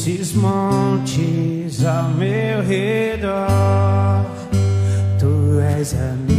esses montes ao meu redor, tu és a minha.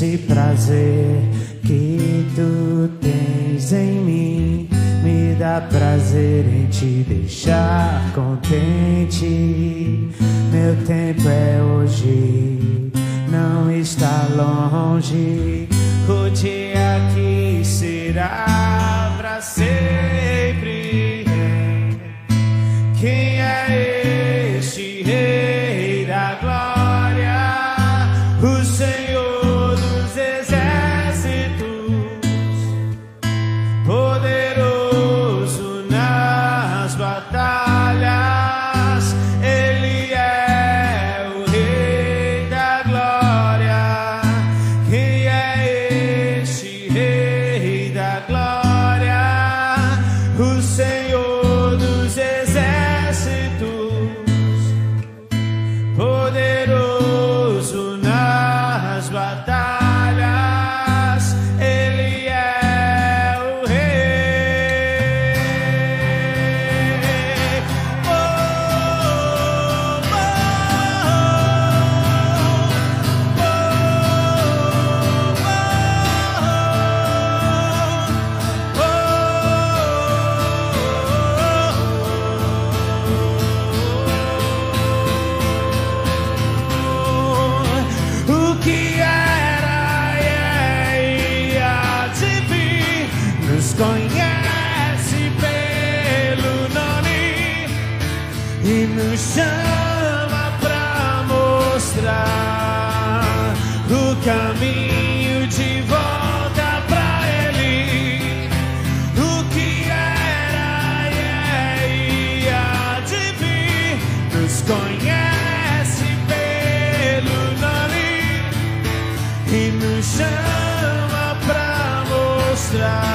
Esse prazer que tu tens em mim me dá prazer em te deixar contente. Meu tempo é hoje, não está longe. O dia que será pra ser. conhece pelo nome e nos chama pra mostrar o caminho de volta pra Ele. O que era e é e de vir nos conhece pelo nome e nos chama pra mostrar.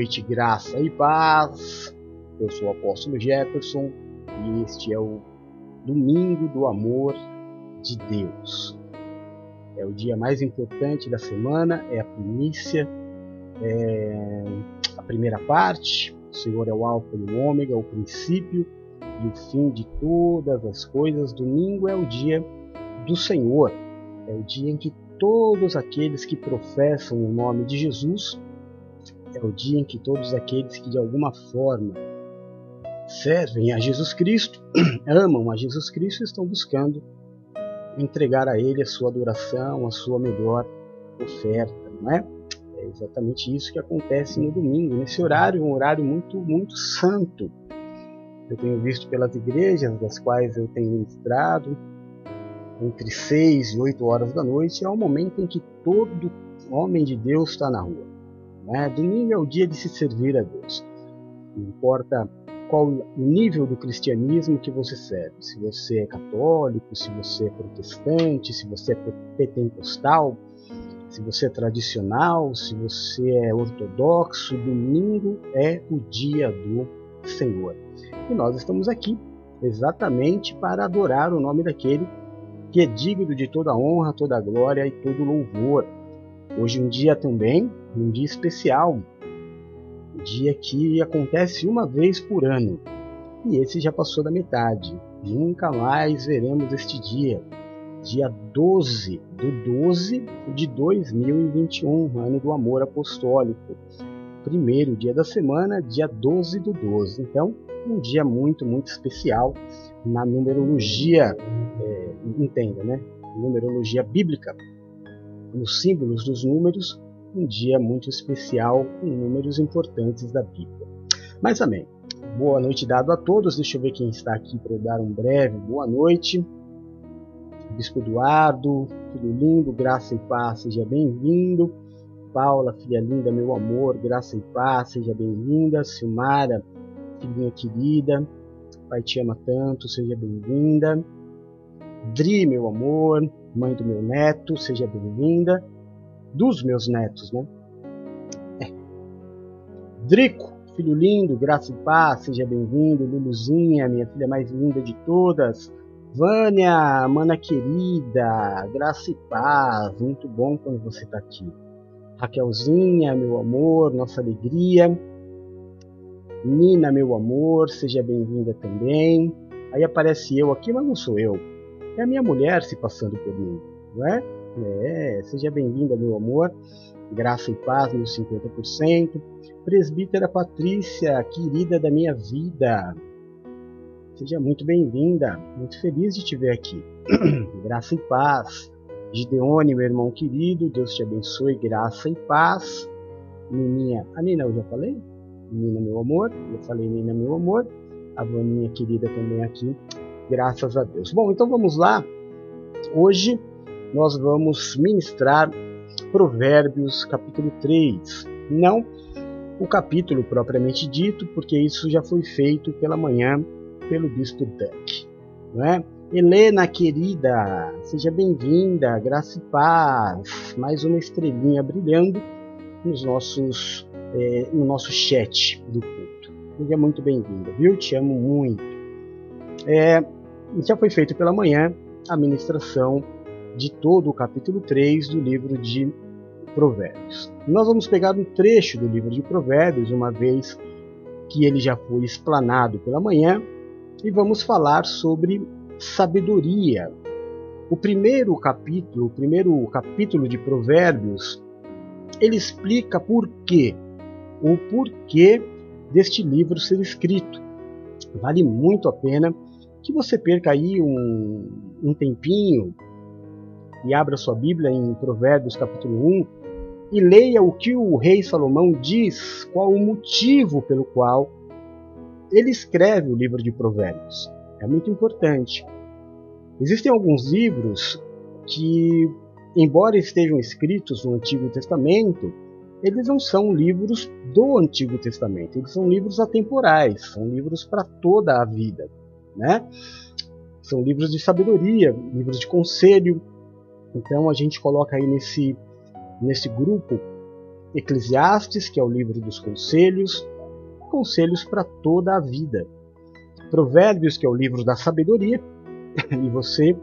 Noite, graça e paz. Eu sou o apóstolo Jefferson e este é o Domingo do Amor de Deus. É o dia mais importante da semana, é a primícia, é a primeira parte. O Senhor é o Alfa e o Ômega, o princípio e o fim de todas as coisas. Domingo é o dia do Senhor, é o dia em que todos aqueles que professam o nome de Jesus, é o dia em que todos aqueles que de alguma forma servem a Jesus Cristo, amam a Jesus Cristo, estão buscando entregar a Ele a sua adoração, a sua melhor oferta, não é? É exatamente isso que acontece no domingo, nesse horário, um horário muito, muito santo. Eu tenho visto pelas igrejas das quais eu tenho ministrado, entre 6 e 8 horas da noite, é o momento em que todo homem de Deus está na rua. Né? Domingo é o dia de se servir a Deus. Não importa qual o nível do cristianismo que você serve. Se você é católico, se você é protestante, se você é pentecostal, se você é tradicional, se você é ortodoxo, domingo é o dia do Senhor. E nós estamos aqui exatamente para adorar o nome daquele que é digno de toda honra, toda glória e todo louvor. Hoje um dia também, um dia especial, um dia que acontece uma vez por ano. E esse já passou da metade. Nunca mais veremos este dia. Dia 12 do 12 de 2021, ano do amor apostólico. Primeiro dia da semana, dia 12 do 12. Então, um dia muito, muito especial na numerologia, é, entenda, né? Numerologia bíblica, nos símbolos dos números, um dia muito especial com números importantes da Bíblia. Mas amém. Boa noite dado a todos. Deixa eu ver quem está aqui para dar um breve boa noite. Bispo Eduardo, filho lindo, graça e paz, seja bem-vindo. Paula, filha linda, meu amor, graça e paz, seja bem-vinda. Silmara, filhinha querida, pai te ama tanto, seja bem-vinda. Dri, meu amor, mãe do meu neto, seja bem-vinda. Dos meus netos, né? É. Drico, filho lindo, graça e paz, seja bem-vindo. Luluzinha, minha filha mais linda de todas. Vânia, mana querida, graça e paz, muito bom quando você está aqui. Raquelzinha, meu amor, nossa alegria. Nina, meu amor, seja bem-vinda também. Aí aparece eu aqui, mas não sou eu. É a minha mulher se passando por mim, não é? É, seja bem-vinda, meu amor. Graça e paz, meus 50%. Presbítera Patrícia, querida da minha vida. Seja muito bem-vinda. Muito feliz de te ver aqui. graça e paz. Gideone, meu irmão querido, Deus te abençoe, graça e paz. Nininha, a Nina eu já falei? Nina, meu amor. Eu falei Nina, meu amor. A Vaninha querida também aqui. Graças a Deus. Bom, então vamos lá. Hoje nós vamos ministrar Provérbios capítulo 3. Não o capítulo propriamente dito, porque isso já foi feito pela manhã pelo bispo Duck. Não é? Helena querida, seja bem-vinda, graça e paz. Mais uma estrelinha brilhando nos nossos é, no nosso chat do culto. Seja muito bem-vinda, viu? Te amo muito. É, já foi feito pela manhã a ministração de todo o capítulo 3 do livro de Provérbios. Nós vamos pegar um trecho do livro de Provérbios, uma vez que ele já foi explanado pela manhã, e vamos falar sobre sabedoria. O primeiro capítulo, o primeiro capítulo de Provérbios, ele explica por que o porquê deste livro ser escrito. Vale muito a pena que você perca aí um, um tempinho e abra sua Bíblia em Provérbios capítulo 1 e leia o que o rei Salomão diz, qual o motivo pelo qual ele escreve o livro de Provérbios. É muito importante. Existem alguns livros que, embora estejam escritos no Antigo Testamento, eles não são livros do Antigo Testamento, eles são livros atemporais, são livros para toda a vida, né? São livros de sabedoria, livros de conselho. Então a gente coloca aí nesse nesse grupo Eclesiastes, que é o livro dos conselhos, conselhos para toda a vida. Provérbios, que é o livro da sabedoria, e você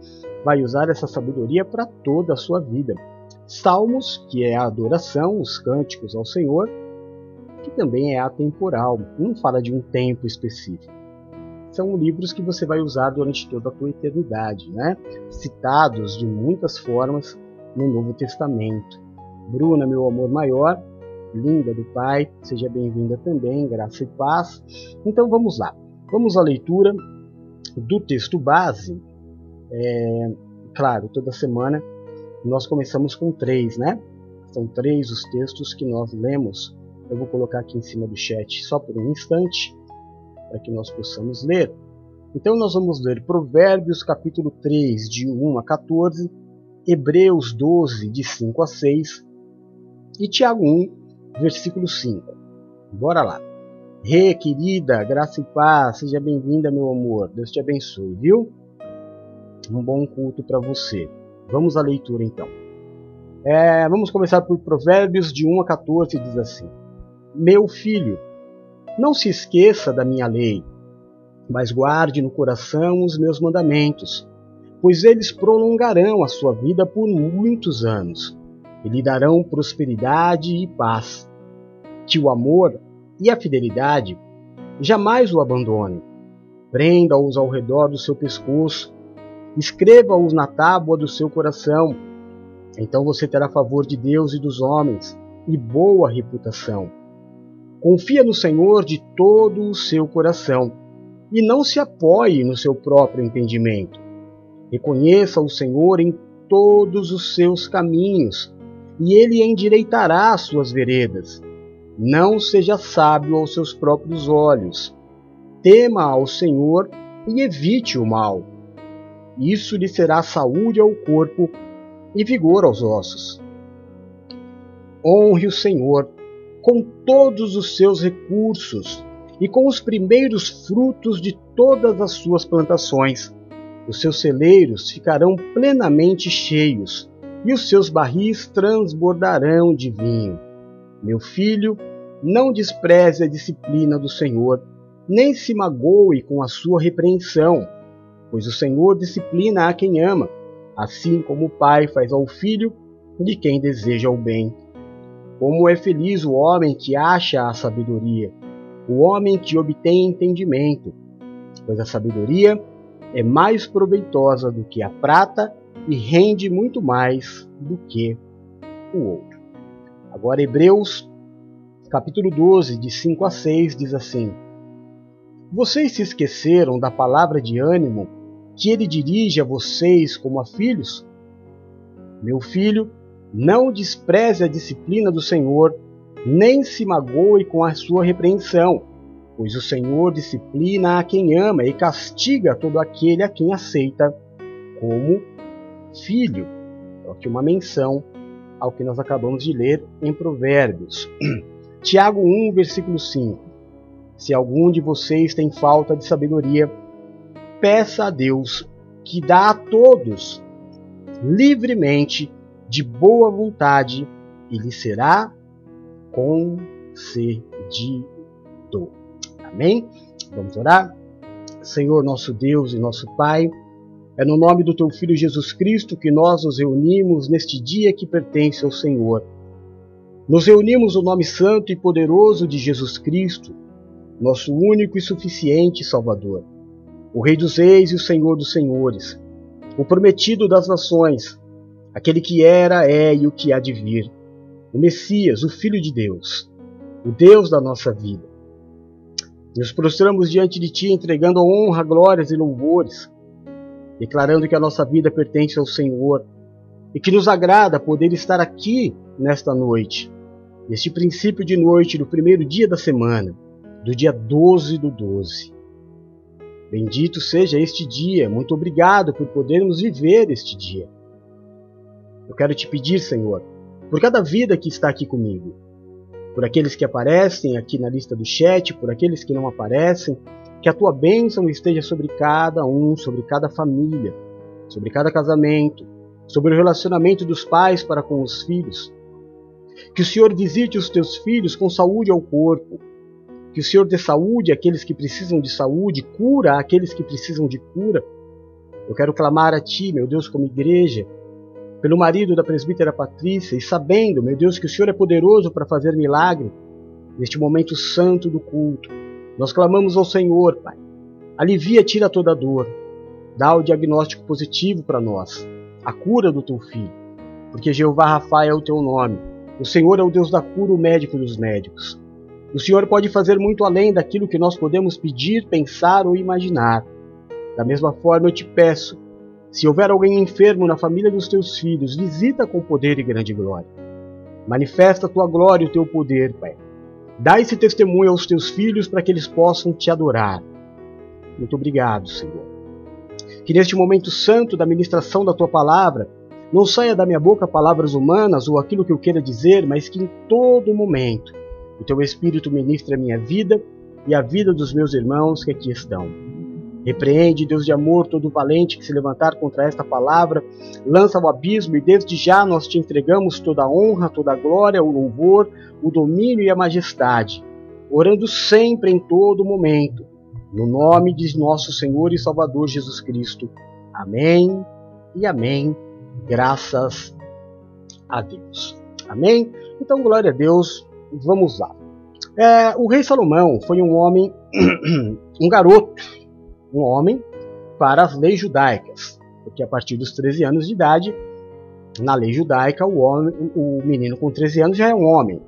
vai usar essa sabedoria para toda a sua vida. Salmos, que é a adoração, os cânticos ao Senhor, que também é atemporal, não fala de um tempo específico. São livros que você vai usar durante toda a tua eternidade, né? citados de muitas formas no Novo Testamento. Bruna, meu amor maior, linda do Pai, seja bem-vinda também, graça e paz. Então vamos lá, vamos à leitura do texto base. É, claro, toda semana nós começamos com três, né? São três os textos que nós lemos. Eu vou colocar aqui em cima do chat só por um instante, para que nós possamos ler. Então nós vamos ler Provérbios capítulo 3, de 1 a 14, Hebreus 12, de 5 a 6 e Tiago 1, versículo 5. Bora lá. Rê, querida, graça e paz, seja bem-vinda, meu amor. Deus te abençoe, viu? Um bom culto para você. Vamos à leitura então. É, vamos começar por Provérbios de 1 a 14, diz assim: Meu filho, não se esqueça da minha lei, mas guarde no coração os meus mandamentos, pois eles prolongarão a sua vida por muitos anos e lhe darão prosperidade e paz. Que o amor e a fidelidade jamais o abandone. Prenda-os ao redor do seu pescoço, escreva-os na tábua do seu coração. Então você terá favor de Deus e dos homens e boa reputação. Confia no Senhor de todo o seu coração e não se apoie no seu próprio entendimento. Reconheça o Senhor em todos os seus caminhos e ele endireitará as suas veredas. Não seja sábio aos seus próprios olhos. Tema ao Senhor e evite o mal. Isso lhe será saúde ao corpo e vigor aos ossos. Honre o Senhor com todos os seus recursos e com os primeiros frutos de todas as suas plantações. Os seus celeiros ficarão plenamente cheios e os seus barris transbordarão de vinho. Meu filho, não despreze a disciplina do Senhor, nem se magoe com a sua repreensão, pois o Senhor disciplina a quem ama, assim como o pai faz ao filho de quem deseja o bem. Como é feliz o homem que acha a sabedoria, o homem que obtém entendimento, pois a sabedoria é mais proveitosa do que a prata e rende muito mais do que o outro. Agora, Hebreus capítulo 12, de 5 a 6, diz assim: Vocês se esqueceram da palavra de ânimo que ele dirige a vocês como a filhos? Meu filho, não despreze a disciplina do Senhor, nem se magoe com a sua repreensão, pois o Senhor disciplina a quem ama e castiga todo aquele a quem aceita como filho. Aqui uma menção ao que nós acabamos de ler em Provérbios. Tiago 1, versículo 5. Se algum de vocês tem falta de sabedoria, peça a Deus, que dá a todos, livremente, de boa vontade, e lhe será concedido. Amém? Vamos orar? Senhor, nosso Deus e nosso Pai, é no nome do Teu Filho Jesus Cristo que nós nos reunimos neste dia que pertence ao Senhor nos reunimos no nome santo e poderoso de Jesus Cristo, nosso único e suficiente Salvador, o Rei dos Reis e o Senhor dos Senhores, o prometido das nações, aquele que era, é e o que há de vir, o Messias, o Filho de Deus, o Deus da nossa vida. Nos prostramos diante de Ti, entregando honra, glórias e louvores, declarando que a nossa vida pertence ao Senhor. E que nos agrada poder estar aqui nesta noite. Neste princípio de noite do primeiro dia da semana, do dia 12 do 12. Bendito seja este dia, muito obrigado por podermos viver este dia. Eu quero te pedir, Senhor, por cada vida que está aqui comigo, por aqueles que aparecem aqui na lista do chat, por aqueles que não aparecem, que a tua bênção esteja sobre cada um, sobre cada família, sobre cada casamento, sobre o relacionamento dos pais para com os filhos, Que o Senhor visite os teus filhos com saúde ao corpo. Que o Senhor dê saúde àqueles que precisam de saúde, cura àqueles que precisam de cura. Eu quero clamar a Ti, meu Deus, como igreja, pelo marido da presbítera Patrícia, e sabendo, meu Deus, que o Senhor é poderoso para fazer milagre neste momento santo do culto. Nós clamamos ao Senhor, Pai. Alivia, tira toda dor. Dá o diagnóstico positivo para nós, a cura do teu filho, porque Jeová Rafa é o teu nome. O Senhor é o Deus da cura, o médico dos médicos. O Senhor pode fazer muito além daquilo que nós podemos pedir, pensar ou imaginar. Da mesma forma, eu te peço, se houver alguém enfermo na família dos teus filhos, visita com poder e grande glória. Manifesta a tua glória e o teu poder, Pai. Dá esse testemunho aos teus filhos para que eles possam te adorar. Muito obrigado, Senhor. Que neste momento santo da ministração da tua palavra, não saia da minha boca palavras humanas ou aquilo que eu queira dizer, mas que em todo momento o teu Espírito ministre a minha vida e a vida dos meus irmãos que aqui estão. Repreende, Deus de amor, todo valente que se levantar contra esta palavra, lança ao abismo e desde já nós te entregamos toda a honra, toda a glória, o louvor, o domínio e a majestade, orando sempre em todo momento, no nome de nosso Senhor e Salvador Jesus Cristo. Amém e amém. Graças a Deus. Amém? Então, glória a Deus, vamos lá. É, o rei Salomão foi um homem, um garoto, um homem para as leis judaicas, porque a partir dos 13 anos de idade, na lei judaica, o, homem, o menino com 13 anos já é um homem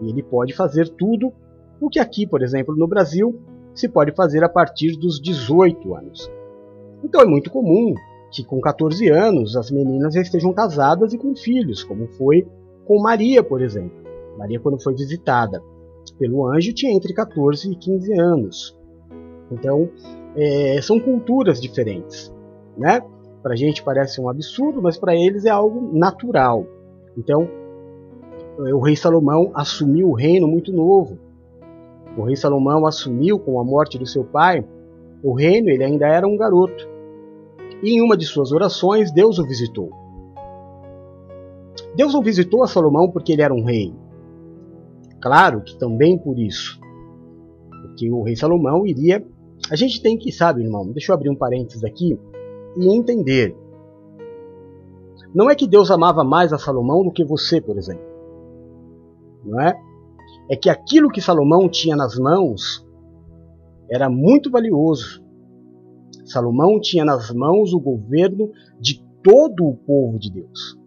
e ele pode fazer tudo o que aqui, por exemplo, no Brasil, se pode fazer a partir dos 18 anos. Então é muito comum que com 14 anos as meninas já estejam casadas e com filhos, como foi com Maria, por exemplo. Maria, quando foi visitada pelo anjo, tinha entre 14 e 15 anos. Então, é, são culturas diferentes, né? Para a gente parece um absurdo, mas para eles é algo natural. Então, o rei Salomão assumiu o reino muito novo. O rei Salomão assumiu com a morte do seu pai o reino, ele ainda era um garoto. E em uma de suas orações, Deus o visitou. Deus não visitou a Salomão porque ele era um rei. Claro que também por isso. Porque o rei Salomão iria a gente tem que, sabe, irmão, deixa eu abrir um parênteses aqui e entender. Não é que Deus amava mais a Salomão do que você, por exemplo. Não é? É que aquilo que Salomão tinha nas mãos era muito valioso. Salomão tinha nas mãos o governo de todo o povo de Deus.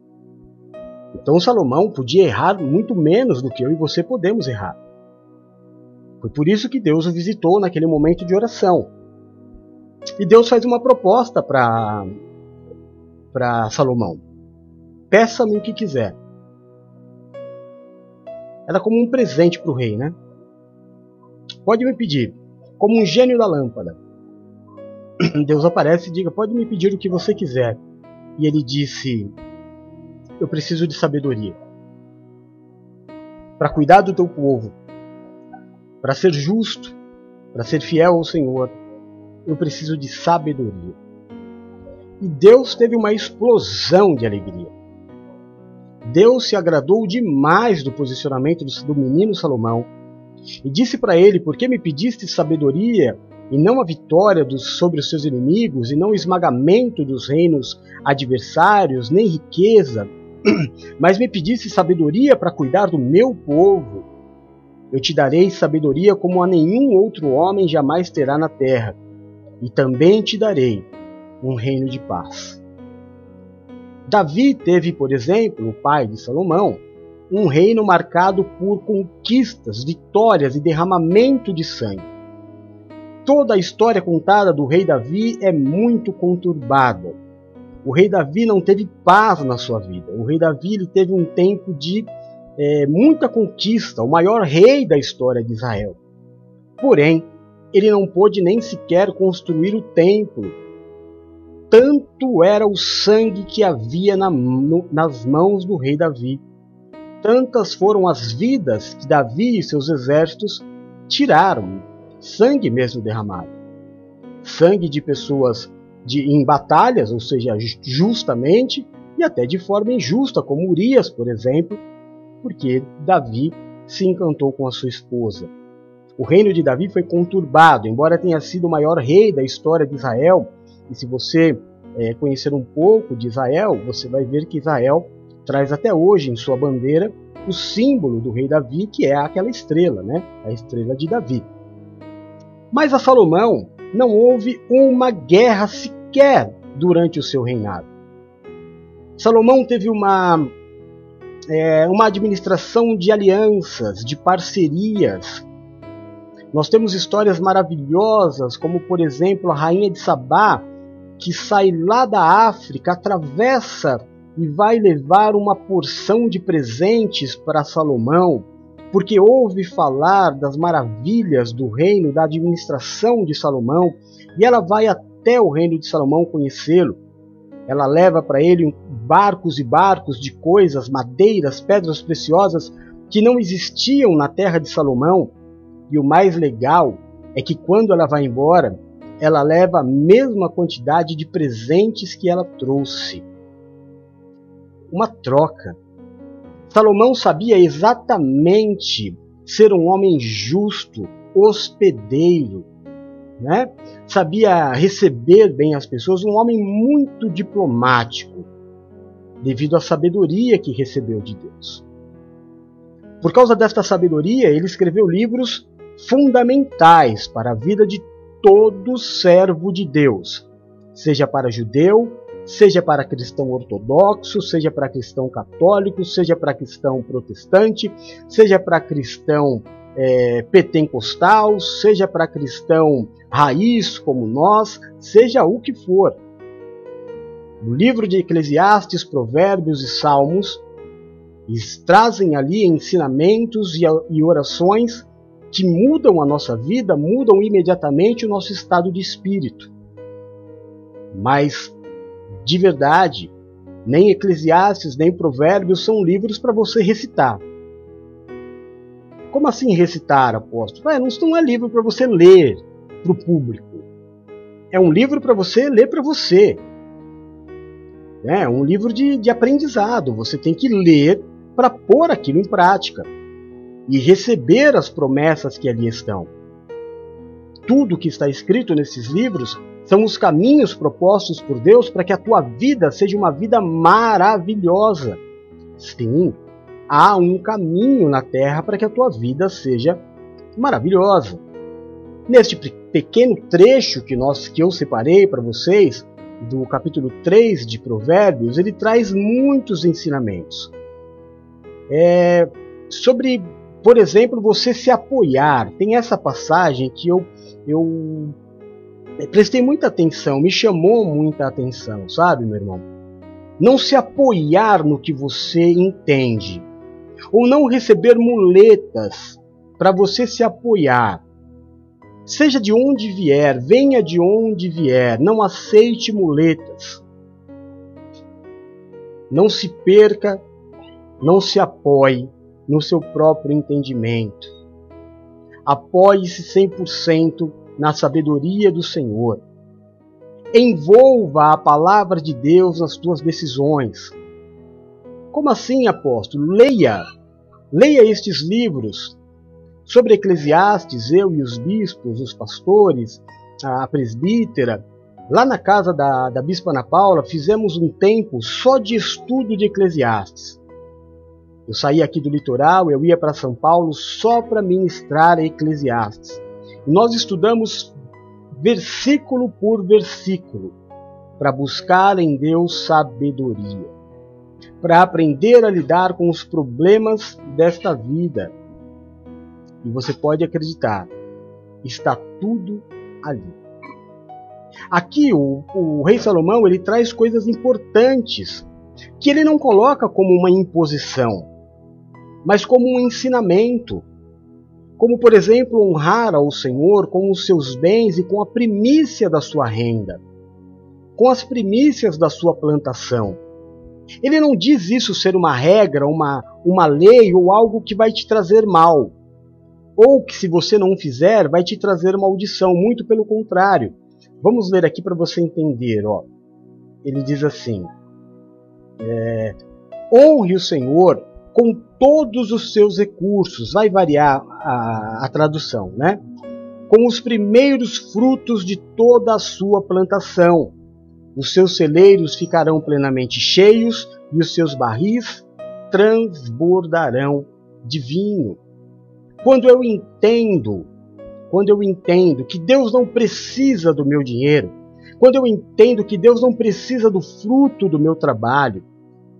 Então Salomão podia errar muito menos do que eu e você podemos errar. Foi por isso que Deus o visitou naquele momento de oração. E Deus faz uma proposta para Salomão. Peça-me o que quiser. Era como um presente para o rei, né? Pode me pedir, como um gênio da lâmpada. Deus aparece e diga: Pode me pedir o que você quiser. E ele disse: Eu preciso de sabedoria para cuidar do teu povo, para ser justo, para ser fiel ao Senhor, eu preciso de sabedoria. E Deus teve uma explosão de alegria. Deus se agradou demais do posicionamento do menino Salomão e disse para ele: Por que me pediste sabedoria e não a vitória dos, sobre os seus inimigos, e não o esmagamento dos reinos adversários, nem riqueza, mas me pediste sabedoria para cuidar do meu povo? Eu te darei sabedoria como a nenhum outro homem jamais terá na terra, e também te darei um reino de paz. Davi teve, por exemplo, o pai de Salomão, um reino marcado por conquistas, vitórias e derramamento de sangue. Toda a história contada do rei Davi é muito conturbada. O rei Davi não teve paz na sua vida. O rei Davi teve um tempo de é, muita conquista, o maior rei da história de Israel. Porém, ele não pôde nem sequer construir o templo. Tanto era o sangue que havia na, no, nas mãos do rei Davi. Tantas foram as vidas que Davi e seus exércitos tiraram, sangue mesmo derramado. Sangue de pessoas de, em batalhas, ou seja, justamente, e até de forma injusta, como Urias, por exemplo, porque Davi se encantou com a sua esposa. O reino de Davi foi conturbado, embora tenha sido o maior rei da história de Israel. E se você é, conhecer um pouco de Israel, você vai ver que Israel traz até hoje em sua bandeira o símbolo do rei Davi, que é aquela estrela, né? a estrela de Davi. Mas a Salomão não houve uma guerra sequer durante o seu reinado. Salomão teve uma, é, uma administração de alianças, de parcerias. Nós temos histórias maravilhosas, como por exemplo a rainha de Sabá, que sai lá da África, atravessa e vai levar uma porção de presentes para Salomão, porque ouve falar das maravilhas do reino, da administração de Salomão, e ela vai até o reino de Salomão conhecê-lo. Ela leva para ele barcos e barcos de coisas, madeiras, pedras preciosas que não existiam na terra de Salomão. E o mais legal é que quando ela vai embora, ela leva a mesma quantidade de presentes que ela trouxe. Uma troca. Salomão sabia exatamente ser um homem justo, hospedeiro, né? sabia receber bem as pessoas, um homem muito diplomático, devido à sabedoria que recebeu de Deus. Por causa desta sabedoria, ele escreveu livros fundamentais para a vida de todo servo de Deus, seja para judeu, seja para cristão ortodoxo, seja para cristão católico, seja para cristão protestante, seja para cristão é, pentecostal, seja para cristão raiz como nós, seja o que for. No livro de Eclesiastes, Provérbios e Salmos, eles trazem ali ensinamentos e orações que mudam a nossa vida, mudam imediatamente o nosso estado de espírito. Mas, de verdade, nem Eclesiastes nem Provérbios são livros para você recitar. Como assim recitar, apóstolo? Ah, não é livro para você ler para o público. É um livro para você ler para você. É um livro de, de aprendizado. Você tem que ler para pôr aquilo em prática e receber as promessas que ali estão. Tudo que está escrito nesses livros são os caminhos propostos por Deus para que a tua vida seja uma vida maravilhosa. Sim, há um caminho na terra para que a tua vida seja maravilhosa. Neste pequeno trecho que, nós, que eu separei para vocês, do capítulo 3 de Provérbios, ele traz muitos ensinamentos. É, sobre, por exemplo, você se apoiar. Tem essa passagem que eu, eu prestei muita atenção, me chamou muita atenção, sabe, meu irmão? Não se apoiar no que você entende, ou não receber muletas para você se apoiar. Seja de onde vier, venha de onde vier, não aceite muletas. Não se perca, não se apoie no seu próprio entendimento. Apoie-se 100% na sabedoria do Senhor. Envolva a palavra de Deus nas suas decisões. Como assim, apóstolo? Leia Leia estes livros sobre Eclesiastes, eu e os bispos, os pastores, a presbítera. Lá na casa da, da Bispa Ana Paula, fizemos um tempo só de estudo de Eclesiastes. Eu saía aqui do litoral, eu ia para São Paulo só para ministrar Eclesiastes. Nós estudamos versículo por versículo para buscar em Deus sabedoria para aprender a lidar com os problemas desta vida. E você pode acreditar, está tudo ali. Aqui o, o rei Salomão ele traz coisas importantes que ele não coloca como uma imposição, mas como um ensinamento. Como, por exemplo, honrar ao Senhor com os seus bens e com a primícia da sua renda, com as primícias da sua plantação ele não diz isso ser uma regra, uma, uma lei ou algo que vai te trazer mal. Ou que, se você não fizer, vai te trazer maldição. Muito pelo contrário. Vamos ler aqui para você entender. Ó. Ele diz assim: é, Honre o Senhor com todos os seus recursos, vai variar a, a tradução, né? Com os primeiros frutos de toda a sua plantação. Os seus celeiros ficarão plenamente cheios e os seus barris transbordarão de vinho. Quando eu entendo, quando eu entendo que Deus não precisa do meu dinheiro, quando eu entendo que Deus não precisa do fruto do meu trabalho,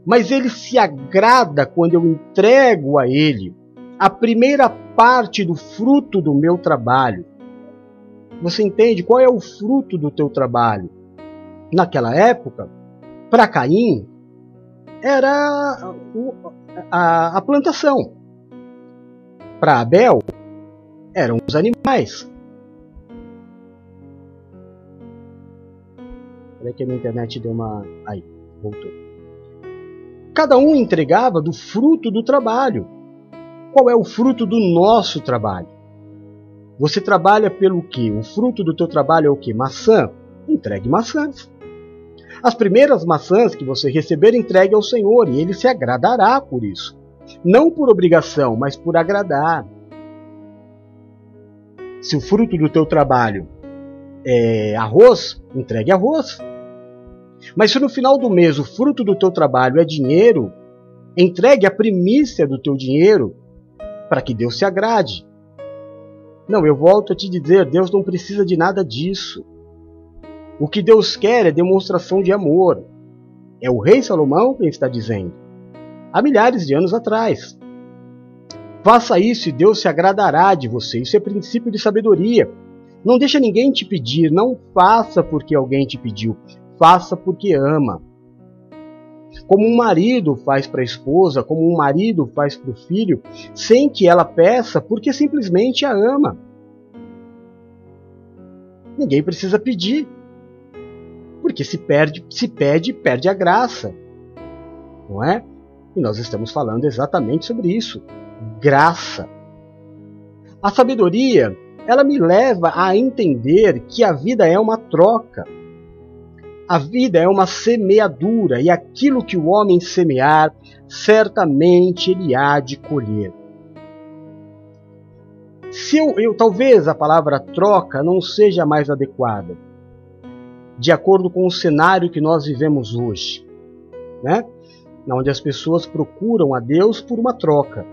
mas ele se agrada quando eu entrego a ele a primeira parte do fruto do meu trabalho. Você entende qual é o fruto do teu trabalho? Naquela época, para Caim, era a, a plantação. Para Abel, eram os animais. Peraí que a minha internet deu uma. Aí, voltou. Cada um entregava do fruto do trabalho. Qual é o fruto do nosso trabalho? Você trabalha pelo que? O fruto do teu trabalho é o que? Maçã? Entregue maçãs. As primeiras maçãs que você receber, entregue ao Senhor, e ele se agradará por isso. Não por obrigação, mas por agradar. Se o fruto do teu trabalho é arroz, entregue arroz. Mas se no final do mês o fruto do teu trabalho é dinheiro, entregue a primícia do teu dinheiro para que Deus se agrade. Não, eu volto a te dizer, Deus não precisa de nada disso. O que Deus quer é demonstração de amor. É o rei Salomão quem está dizendo. Há milhares de anos atrás. Faça isso e Deus se agradará de você. Isso é princípio de sabedoria. Não deixa ninguém te pedir, não faça porque alguém te pediu. Faça porque ama. Como um marido faz para a esposa, como um marido faz para o filho, sem que ela peça, porque simplesmente a ama. Ninguém precisa pedir porque se perde, se pede, perde a graça. Não é? E nós estamos falando exatamente sobre isso. Graça. A sabedoria, ela me leva a entender que a vida é uma troca. A vida é uma semeadura e aquilo que o homem semear, certamente ele há de colher. Se eu, eu, talvez a palavra troca não seja mais adequada, de acordo com o cenário que nós vivemos hoje, né? onde as pessoas procuram a Deus por uma troca.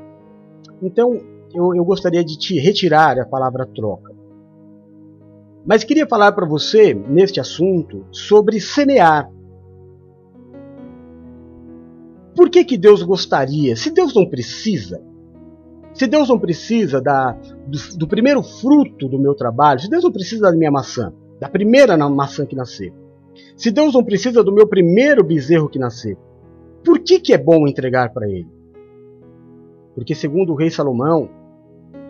Então, eu, eu gostaria de te retirar a palavra troca. Mas queria falar para você, neste assunto, sobre semear. Por que, que Deus gostaria? Se Deus não precisa, se Deus não precisa da, do, do primeiro fruto do meu trabalho, se Deus não precisa da minha maçã, da primeira maçã que nascer. Se Deus não precisa do meu primeiro bezerro que nascer, por que, que é bom entregar para ele? Porque, segundo o rei Salomão,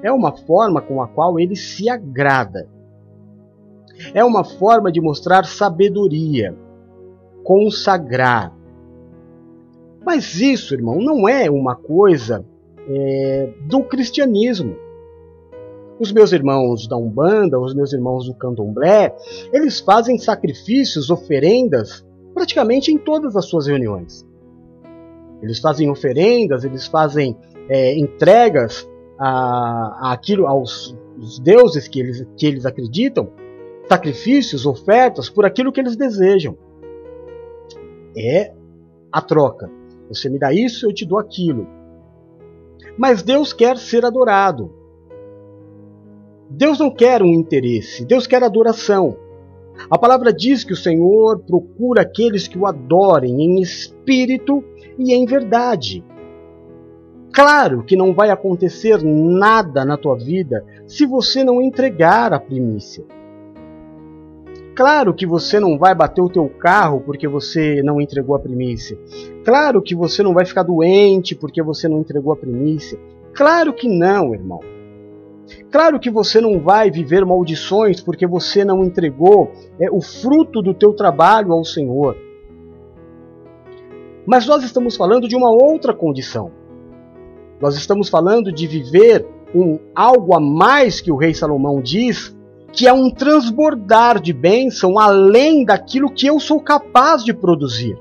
é uma forma com a qual ele se agrada. É uma forma de mostrar sabedoria, consagrar. Mas isso, irmão, não é uma coisa é, do cristianismo os meus irmãos da Umbanda, os meus irmãos do Candomblé, eles fazem sacrifícios, oferendas, praticamente em todas as suas reuniões. Eles fazem oferendas, eles fazem é, entregas a, a aquilo, aos deuses que eles, que eles acreditam, sacrifícios, ofertas por aquilo que eles desejam. É a troca. Você me dá isso, eu te dou aquilo. Mas Deus quer ser adorado. Deus não quer um interesse, Deus quer adoração. A palavra diz que o Senhor procura aqueles que o adorem em espírito e em verdade. Claro que não vai acontecer nada na tua vida se você não entregar a primícia. Claro que você não vai bater o teu carro porque você não entregou a primícia. Claro que você não vai ficar doente porque você não entregou a primícia. Claro que não, irmão. Claro que você não vai viver maldições porque você não entregou é, o fruto do teu trabalho ao Senhor. Mas nós estamos falando de uma outra condição. Nós estamos falando de viver um algo a mais que o rei Salomão diz, que é um transbordar de bênção além daquilo que eu sou capaz de produzir.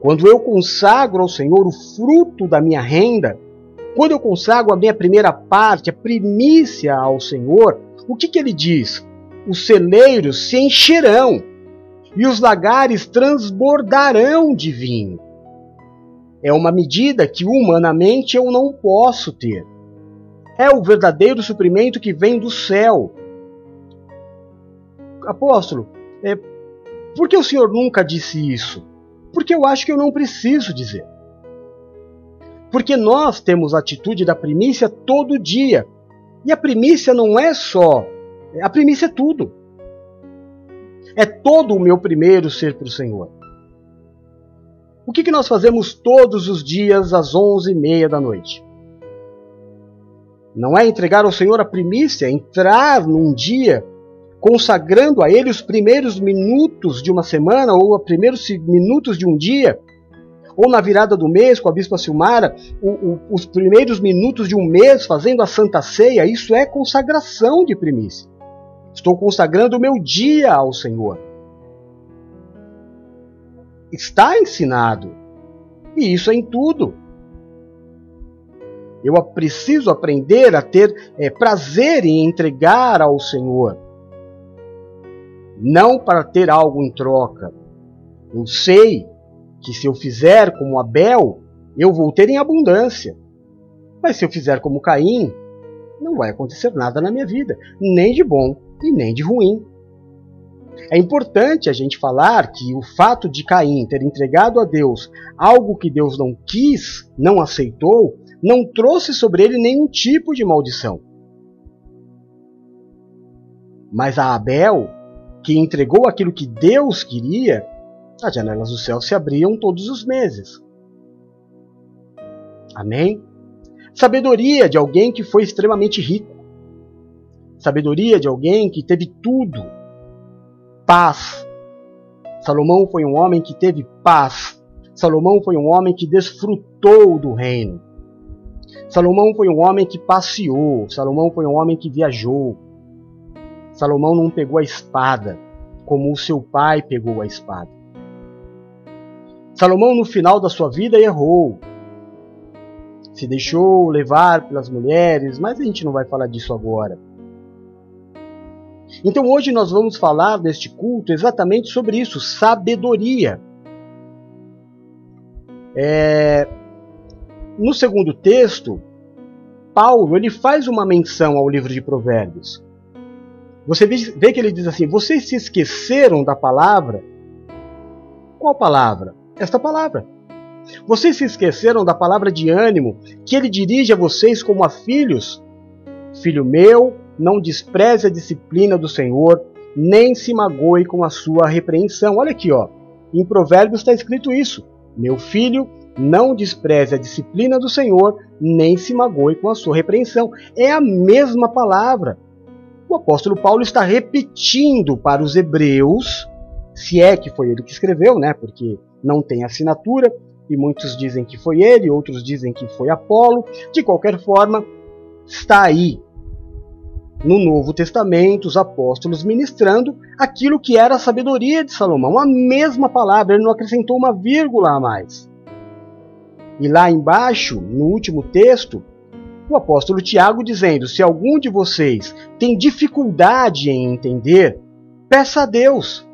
quando eu consagro ao Senhor o fruto da minha renda, quando eu consagro a minha primeira parte, a primícia ao Senhor, o que, que ele diz? Os celeiros se encherão e os lagares transbordarão de vinho. É uma medida que humanamente eu não posso ter. É o verdadeiro suprimento que vem do céu. Apóstolo, é, por que o senhor nunca disse isso? Porque eu acho que eu não preciso dizer. Porque nós temos a atitude da primícia todo dia. E a primícia não é só. A primícia é tudo. É todo o meu primeiro ser para o Senhor. O que, que nós fazemos todos os dias às onze e meia da noite? Não é entregar ao Senhor a primícia, é entrar num dia consagrando a Ele os primeiros minutos de uma semana ou os primeiros minutos de um dia, ou na virada do mês com a Bispa Silmara, o, o, os primeiros minutos de um mês fazendo a Santa Ceia, isso é consagração de primícia. Estou consagrando o meu dia ao Senhor. Está ensinado. E isso é em tudo. Eu preciso aprender a ter é, prazer em entregar ao Senhor não para ter algo em troca. Eu sei que se eu fizer como Abel, eu vou ter em abundância. Mas se eu fizer como Caim, não vai acontecer nada na minha vida, nem de bom e nem de ruim. É importante a gente falar que o fato de Caim ter entregado a Deus algo que Deus não quis, não aceitou, não trouxe sobre ele nenhum tipo de maldição. Mas a Abel que entregou aquilo que Deus queria, as janelas do céu se abriam todos os meses. Amém? Sabedoria de alguém que foi extremamente rico. Sabedoria de alguém que teve tudo. Paz. Salomão foi um homem que teve paz. Salomão foi um homem que desfrutou do reino. Salomão foi um homem que passeou. Salomão foi um homem que viajou. Salomão não pegou a espada como o seu pai pegou a espada. Salomão, no final da sua vida, errou. Se deixou levar pelas mulheres, mas a gente não vai falar disso agora. Então hoje nós vamos falar neste culto exatamente sobre isso, sabedoria. É... No segundo texto, Paulo ele faz uma menção ao livro de Provérbios. Você vê que ele diz assim: vocês se esqueceram da palavra. Qual palavra? Esta palavra. Vocês se esqueceram da palavra de ânimo que ele dirige a vocês como a filhos? Filho meu, não despreze a disciplina do Senhor, nem se magoe com a sua repreensão. Olha aqui, ó. Em Provérbios está escrito isso. Meu filho, não despreze a disciplina do Senhor, nem se magoe com a sua repreensão. É a mesma palavra o apóstolo Paulo está repetindo para os hebreus, se é que foi ele que escreveu, né? Porque não tem assinatura, e muitos dizem que foi ele, outros dizem que foi Apolo. De qualquer forma, está aí no Novo Testamento os apóstolos ministrando aquilo que era a sabedoria de Salomão, a mesma palavra, ele não acrescentou uma vírgula a mais. E lá embaixo, no último texto, o apóstolo Tiago dizendo: Se algum de vocês tem dificuldade em entender, peça a Deus.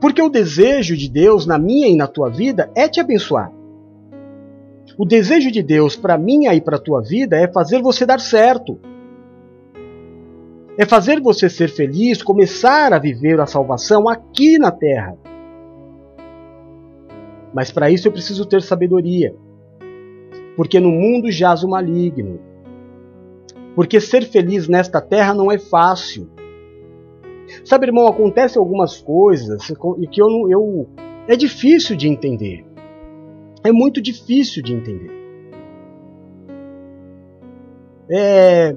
Porque o desejo de Deus na minha e na tua vida é te abençoar. O desejo de Deus para minha e para tua vida é fazer você dar certo. É fazer você ser feliz, começar a viver a salvação aqui na terra. Mas para isso eu preciso ter sabedoria porque no mundo jaz o maligno. Porque ser feliz nesta terra não é fácil. Sabe, irmão, acontecem algumas coisas e que eu, eu é difícil de entender. É muito difícil de entender. É,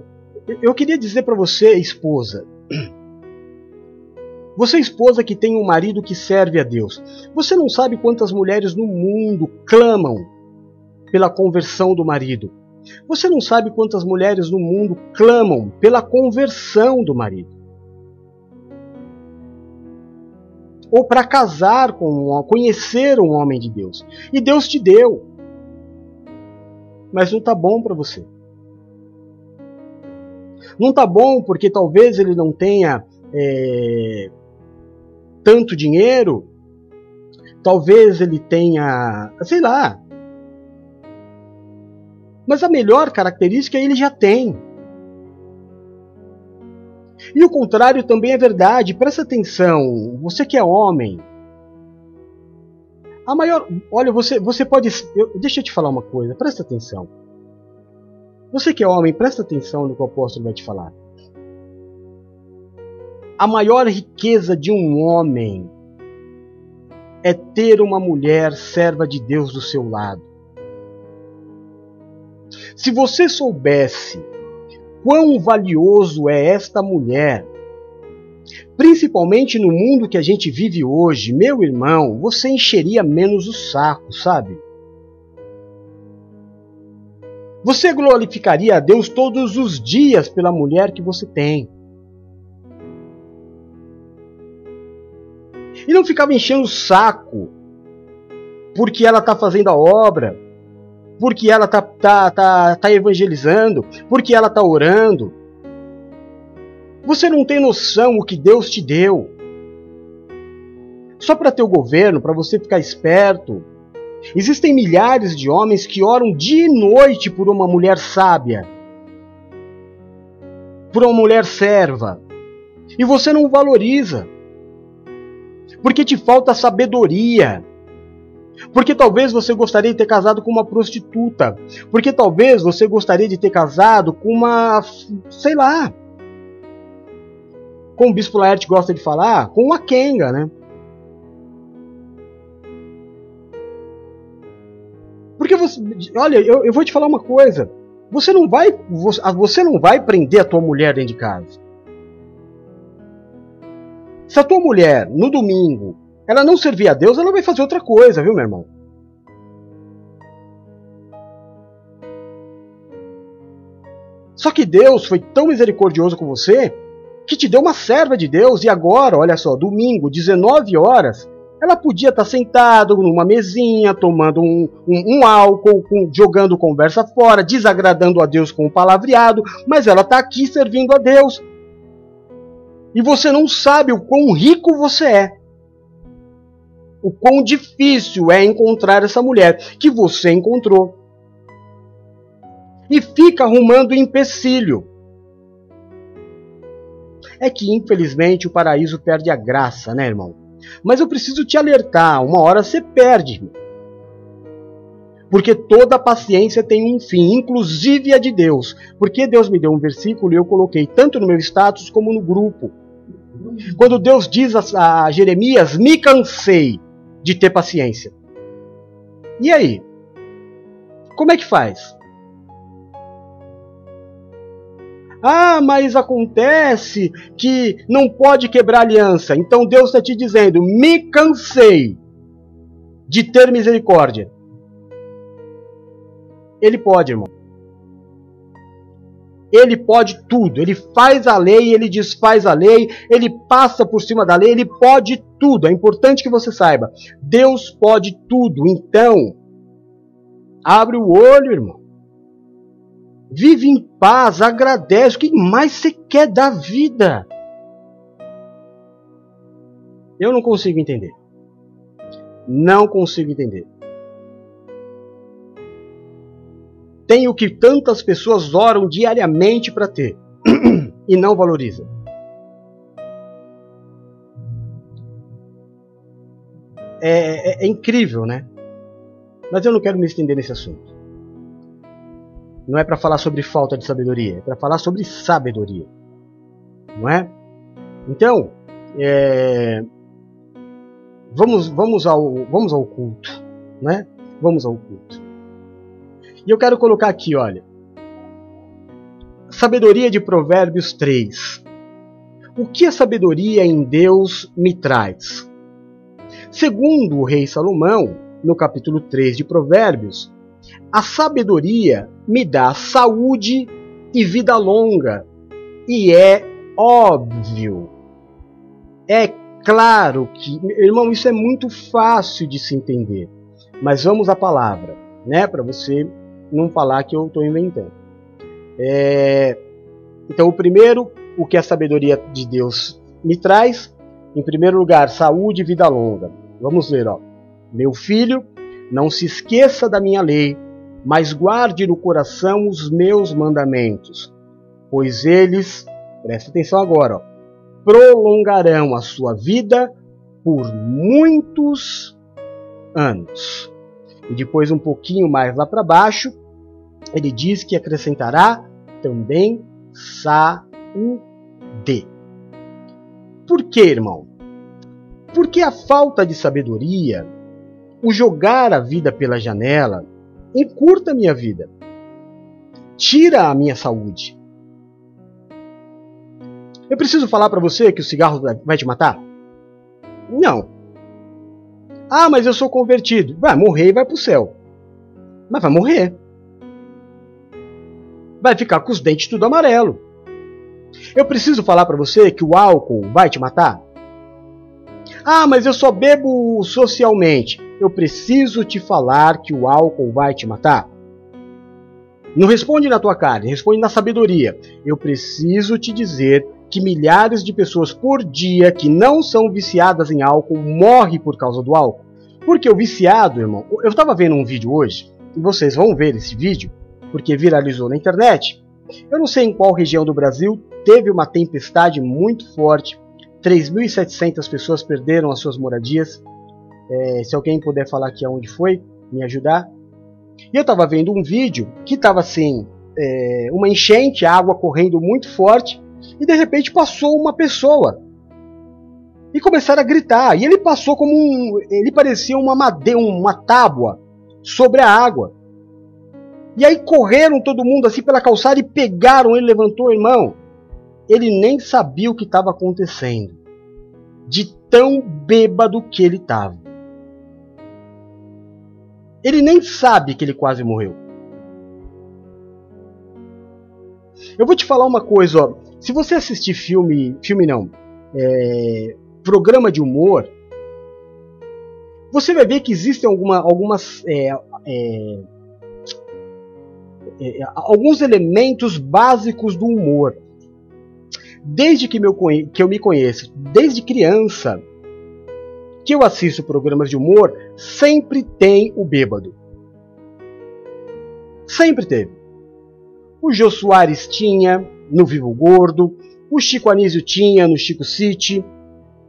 eu queria dizer para você, esposa, você, esposa que tem um marido que serve a Deus, você não sabe quantas mulheres no mundo clamam pela conversão do marido. Você não sabe quantas mulheres no mundo clamam pela conversão do marido. Ou para casar com um, conhecer um homem de Deus. E Deus te deu. Mas não tá bom para você. Não tá bom porque talvez ele não tenha é, tanto dinheiro, talvez ele tenha, sei lá. Mas a melhor característica ele já tem. E o contrário também é verdade. Presta atenção. Você que é homem. A maior. Olha, você, você pode. Eu, deixa eu te falar uma coisa. Presta atenção. Você que é homem, presta atenção no que o apóstolo vai te falar. A maior riqueza de um homem é ter uma mulher serva de Deus do seu lado. Se você soubesse quão valioso é esta mulher, principalmente no mundo que a gente vive hoje, meu irmão, você encheria menos o saco, sabe? Você glorificaria a Deus todos os dias pela mulher que você tem. E não ficava enchendo o saco porque ela está fazendo a obra, porque ela tá, tá, tá, tá evangelizando, porque ela tá orando. Você não tem noção o que Deus te deu. Só para ter o governo, para você ficar esperto. Existem milhares de homens que oram dia e noite por uma mulher sábia, por uma mulher serva, e você não valoriza, porque te falta sabedoria porque talvez você gostaria de ter casado com uma prostituta. Porque talvez você gostaria de ter casado com uma. sei lá. Como o Bispo Laerte gosta de falar, com uma Kenga, né? Porque você. Olha, eu, eu vou te falar uma coisa. Você não vai. Você não vai prender a tua mulher dentro de casa. Se a tua mulher, no domingo, ela não servir a Deus, ela vai fazer outra coisa, viu, meu irmão? Só que Deus foi tão misericordioso com você que te deu uma serva de Deus e agora, olha só, domingo, 19 horas, ela podia estar sentada numa mesinha, tomando um, um, um álcool, com, jogando conversa fora, desagradando a Deus com o palavreado, mas ela está aqui servindo a Deus. E você não sabe o quão rico você é o quão difícil é encontrar essa mulher que você encontrou. E fica arrumando empecilho. É que infelizmente o paraíso perde a graça, né, irmão? Mas eu preciso te alertar, uma hora você perde. Porque toda paciência tem um fim, inclusive a de Deus. Porque Deus me deu um versículo e eu coloquei tanto no meu status como no grupo. Quando Deus diz a, a Jeremias: Me cansei de ter paciência. E aí? Como é que faz? Ah, mas acontece que não pode quebrar aliança. Então Deus está te dizendo: me cansei de ter misericórdia. Ele pode, irmão. Ele pode tudo. Ele faz a lei, ele desfaz a lei, ele passa por cima da lei, ele pode tudo. É importante que você saiba. Deus pode tudo. Então, abre o olho, irmão. Vive em paz, agradece. O que mais você quer da vida? Eu não consigo entender. Não consigo entender. Tem o que tantas pessoas oram diariamente para ter e não valorizam. É, é, é, incrível, né? Mas eu não quero me estender nesse assunto. Não é para falar sobre falta de sabedoria, é para falar sobre sabedoria, não é? Então, é, vamos, vamos, ao, vamos ao culto, né? Vamos ao culto. E eu quero colocar aqui, olha. Sabedoria de Provérbios 3. O que a sabedoria em Deus me traz? Segundo o rei Salomão, no capítulo 3 de Provérbios, a sabedoria me dá saúde e vida longa. E é óbvio, é Claro que, irmão, isso é muito fácil de se entender. Mas vamos à palavra, né? Para você não falar que eu estou inventando. É... Então, o primeiro, o que a sabedoria de Deus me traz, em primeiro lugar, saúde e vida longa. Vamos ver, ó. Meu filho, não se esqueça da minha lei, mas guarde no coração os meus mandamentos, pois eles, presta atenção agora, ó, prolongarão a sua vida por muitos anos. E depois, um pouquinho mais lá para baixo, ele diz que acrescentará também saúde. Por que, irmão? Porque a falta de sabedoria, o jogar a vida pela janela, encurta a minha vida, tira a minha saúde, eu preciso falar para você que o cigarro vai te matar? Não. Ah, mas eu sou convertido. Vai morrer e vai pro céu. Mas vai morrer. Vai ficar com os dentes tudo amarelo. Eu preciso falar para você que o álcool vai te matar? Ah, mas eu só bebo socialmente. Eu preciso te falar que o álcool vai te matar? Não responde na tua cara, responde na sabedoria. Eu preciso te dizer que milhares de pessoas por dia que não são viciadas em álcool morrem por causa do álcool. Porque o viciado, irmão, eu estava vendo um vídeo hoje, e vocês vão ver esse vídeo, porque viralizou na internet. Eu não sei em qual região do Brasil teve uma tempestade muito forte, 3.700 pessoas perderam as suas moradias. É, se alguém puder falar aqui aonde foi, me ajudar. E eu estava vendo um vídeo que estava assim, é, uma enchente, água correndo muito forte, e de repente passou uma pessoa. E começaram a gritar. E ele passou como um. Ele parecia uma madeira, uma tábua sobre a água. E aí correram todo mundo assim pela calçada e pegaram ele, levantou o irmão. Ele nem sabia o que estava acontecendo. De tão bêbado que ele estava. Ele nem sabe que ele quase morreu. Eu vou te falar uma coisa, ó. Se você assistir filme, filme não, é, programa de humor, você vai ver que existem alguma, algumas é, é, é, alguns elementos básicos do humor. Desde que, meu, que eu me conheço, desde criança, que eu assisto programas de humor, sempre tem o bêbado. Sempre teve. O Jô Soares tinha, no Vivo Gordo, o Chico Anísio tinha no Chico City,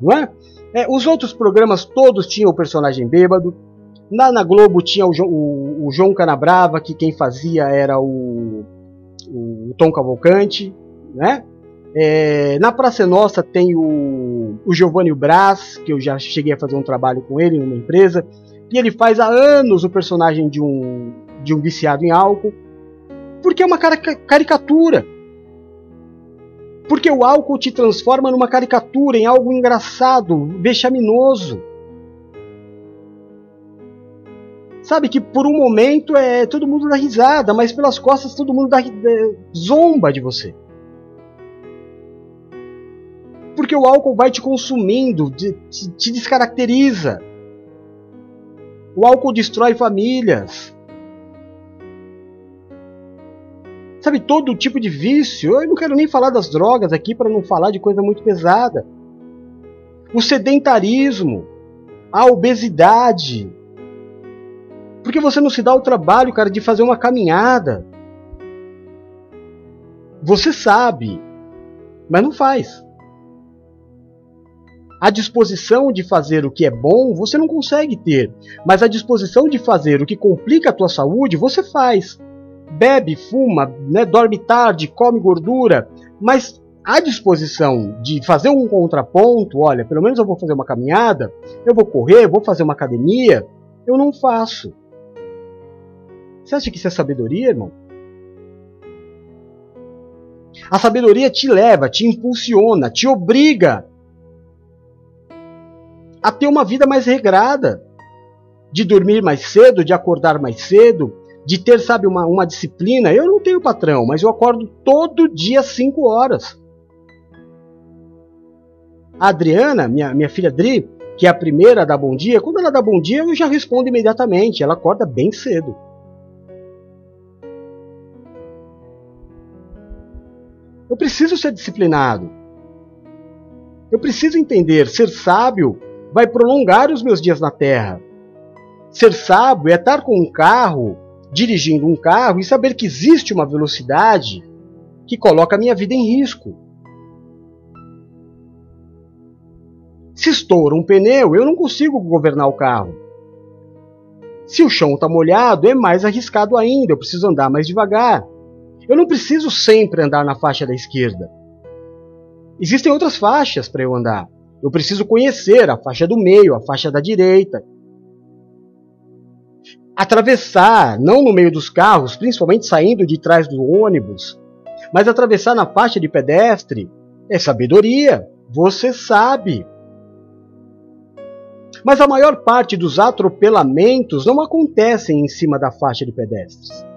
não é? é os outros programas todos tinham o personagem bêbado. Na, na Globo tinha o, o, o, João Canabrava, que quem fazia era o, o Tom Cavalcante, né? É, na Praça Nossa tem o, o Giovanni Brás, que eu já cheguei a fazer um trabalho com ele numa empresa, e ele faz há anos o personagem de um, de um viciado em álcool, porque é uma caricatura. Porque o álcool te transforma numa caricatura, em algo engraçado, vexaminoso. Sabe que por um momento é todo mundo dá risada, mas pelas costas todo mundo dá é, zomba de você. Porque o álcool vai te consumindo, te, te descaracteriza. O álcool destrói famílias. sabe, todo tipo de vício. Eu não quero nem falar das drogas aqui para não falar de coisa muito pesada. O sedentarismo, a obesidade. Porque você não se dá o trabalho, cara, de fazer uma caminhada. Você sabe, mas não faz. A disposição de fazer o que é bom, você não consegue ter, mas a disposição de fazer o que complica a tua saúde, você faz bebe, fuma, né, dorme tarde, come gordura, mas a disposição de fazer um contraponto, olha, pelo menos eu vou fazer uma caminhada, eu vou correr, vou fazer uma academia, eu não faço. Você acha que isso é sabedoria, irmão? A sabedoria te leva, te impulsiona, te obriga a ter uma vida mais regrada, de dormir mais cedo, de acordar mais cedo, de ter, sabe, uma, uma disciplina. Eu não tenho patrão, mas eu acordo todo dia 5 horas. A Adriana, minha, minha filha Adri, que é a primeira a dar bom dia, quando ela dá bom dia, eu já respondo imediatamente. Ela acorda bem cedo. Eu preciso ser disciplinado. Eu preciso entender, ser sábio vai prolongar os meus dias na terra. Ser sábio é estar com um carro, dirigindo um carro e saber que existe uma velocidade que coloca a minha vida em risco. Se estoura um pneu, eu não consigo governar o carro. Se o chão está molhado, é mais arriscado ainda, eu preciso andar mais devagar. Eu não preciso sempre andar na faixa da esquerda. Existem outras faixas para eu andar. Eu preciso conhecer a faixa do meio, a faixa da direita. Atravessar, não no meio dos carros, principalmente saindo de trás do ônibus, mas atravessar na faixa de pedestre é sabedoria. Você sabe. Mas a maior parte dos atropelamentos não acontecem em cima da faixa de pedestres.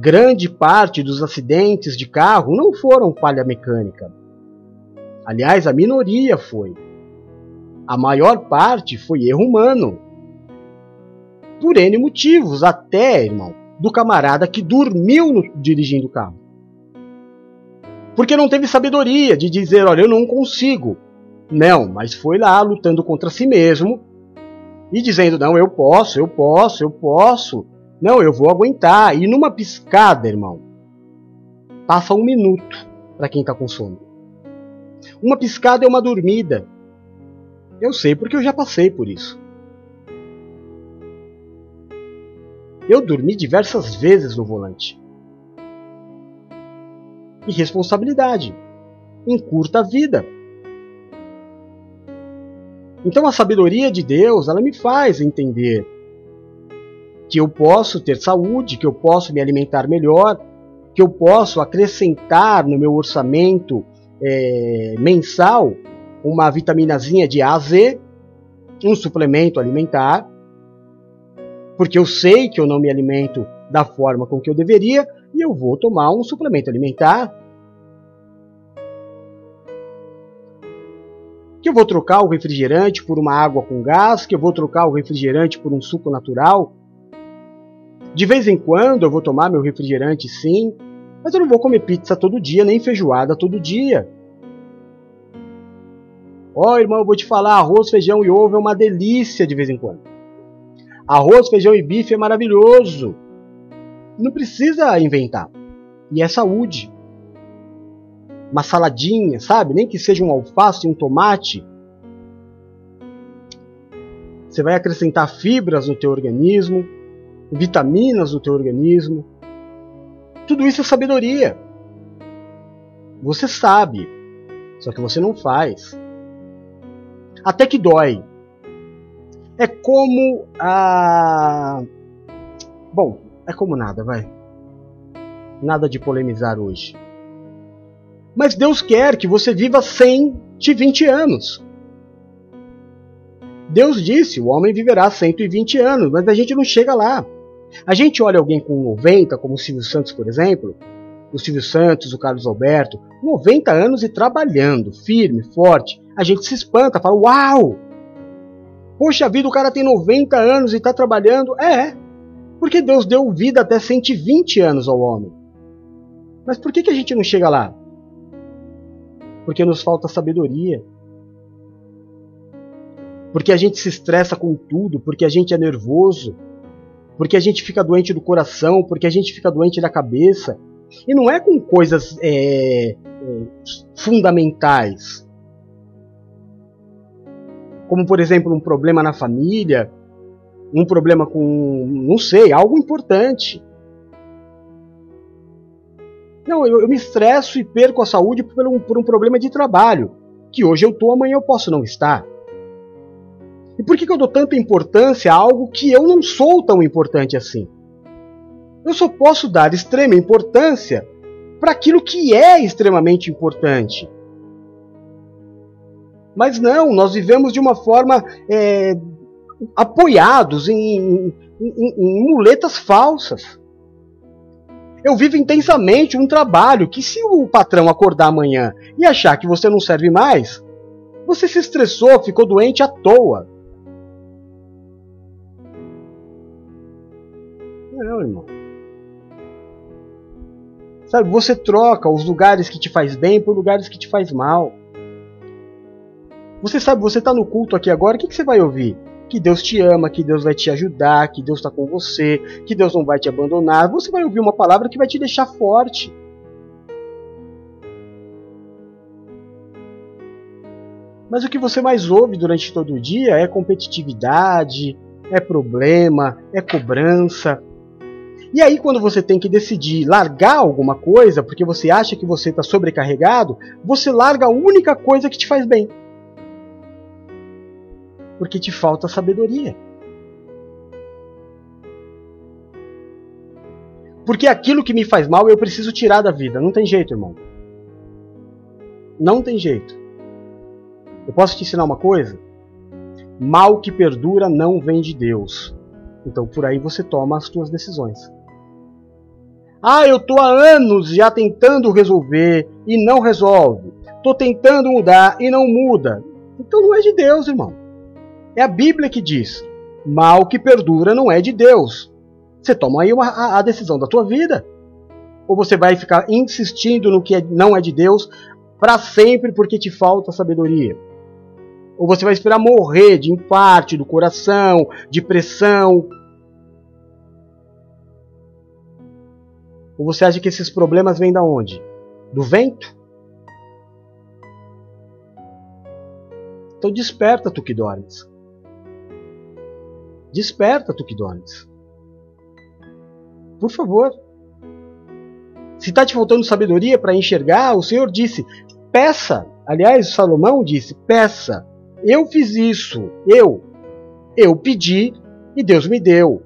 Grande parte dos acidentes de carro não foram falha mecânica. Aliás, a minoria foi. A maior parte foi erro humano. Por N motivos, até, irmão, do camarada que dormiu no, dirigindo o carro. Porque não teve sabedoria de dizer, olha, eu não consigo. Não, mas foi lá lutando contra si mesmo e dizendo, não, eu posso, eu posso, eu posso. Não, eu vou aguentar. E numa piscada, irmão, passa um minuto para quem está com sono. Uma piscada é uma dormida. Eu sei porque eu já passei por isso. Eu dormi diversas vezes no volante. Irresponsabilidade. Encurta a vida. Então a sabedoria de Deus, ela me faz entender que eu posso ter saúde, que eu posso me alimentar melhor, que eu posso acrescentar no meu orçamento é, mensal uma vitaminazinha de A a Z, um suplemento alimentar, porque eu sei que eu não me alimento da forma com que eu deveria e eu vou tomar um suplemento alimentar. Que eu vou trocar o refrigerante por uma água com gás, que eu vou trocar o refrigerante por um suco natural, de vez em quando eu vou tomar meu refrigerante sim, mas eu não vou comer pizza todo dia, nem feijoada todo dia. Ó, oh, irmão, eu vou te falar, arroz, feijão e ovo é uma delícia de vez em quando. Arroz, feijão e bife é maravilhoso. Não precisa inventar. E é saúde. Uma saladinha, sabe? Nem que seja um alface e um tomate. Você vai acrescentar fibras no teu organismo vitaminas do teu organismo. Tudo isso é sabedoria. Você sabe, só que você não faz. Até que dói. É como a. Bom, é como nada, vai. Nada de polemizar hoje. Mas Deus quer que você viva 120 anos. Deus disse: o homem viverá 120 anos, mas a gente não chega lá. A gente olha alguém com 90, como o Silvio Santos, por exemplo, o Silvio Santos, o Carlos Alberto, 90 anos e trabalhando, firme, forte. A gente se espanta, fala: Uau! Poxa vida, o cara tem 90 anos e está trabalhando. É, porque Deus deu vida até 120 anos ao homem. Mas por que, que a gente não chega lá? Porque nos falta sabedoria. Porque a gente se estressa com tudo, porque a gente é nervoso, porque a gente fica doente do coração, porque a gente fica doente da cabeça. E não é com coisas é, é, fundamentais. Como, por exemplo, um problema na família, um problema com, não sei, algo importante. Não, eu, eu me estresso e perco a saúde por um, por um problema de trabalho, que hoje eu estou, amanhã eu posso não estar. E por que, que eu dou tanta importância a algo que eu não sou tão importante assim? Eu só posso dar extrema importância para aquilo que é extremamente importante. Mas não, nós vivemos de uma forma é, apoiados em, em, em, em muletas falsas. Eu vivo intensamente um trabalho que, se o patrão acordar amanhã e achar que você não serve mais, você se estressou, ficou doente à toa. Não, irmão. Sabe, você troca os lugares que te faz bem por lugares que te faz mal. Você sabe, você está no culto aqui agora, o que, que você vai ouvir? Que Deus te ama, que Deus vai te ajudar, que Deus está com você, que Deus não vai te abandonar. Você vai ouvir uma palavra que vai te deixar forte. Mas o que você mais ouve durante todo o dia é competitividade, é problema, é cobrança. E aí, quando você tem que decidir largar alguma coisa, porque você acha que você está sobrecarregado, você larga a única coisa que te faz bem porque te falta sabedoria. Porque aquilo que me faz mal eu preciso tirar da vida. Não tem jeito, irmão. Não tem jeito. Eu posso te ensinar uma coisa? Mal que perdura não vem de Deus. Então por aí você toma as suas decisões. Ah, eu estou há anos já tentando resolver e não resolve. Estou tentando mudar e não muda. Então não é de Deus, irmão. É a Bíblia que diz: mal que perdura não é de Deus. Você toma aí uma, a, a, decisão da tua vida. Ou você vai ficar insistindo no que é, não é de Deus para sempre porque te falta sabedoria. Ou você vai esperar morrer de infarte do coração, de pressão. Ou você acha que esses problemas vêm da onde? Do vento? Então desperta tu que dormes. Desperta, tu que dormes. Por favor. Se está te faltando sabedoria para enxergar, o Senhor disse: peça. Aliás, Salomão disse: peça. Eu fiz isso. Eu. Eu pedi e Deus me deu.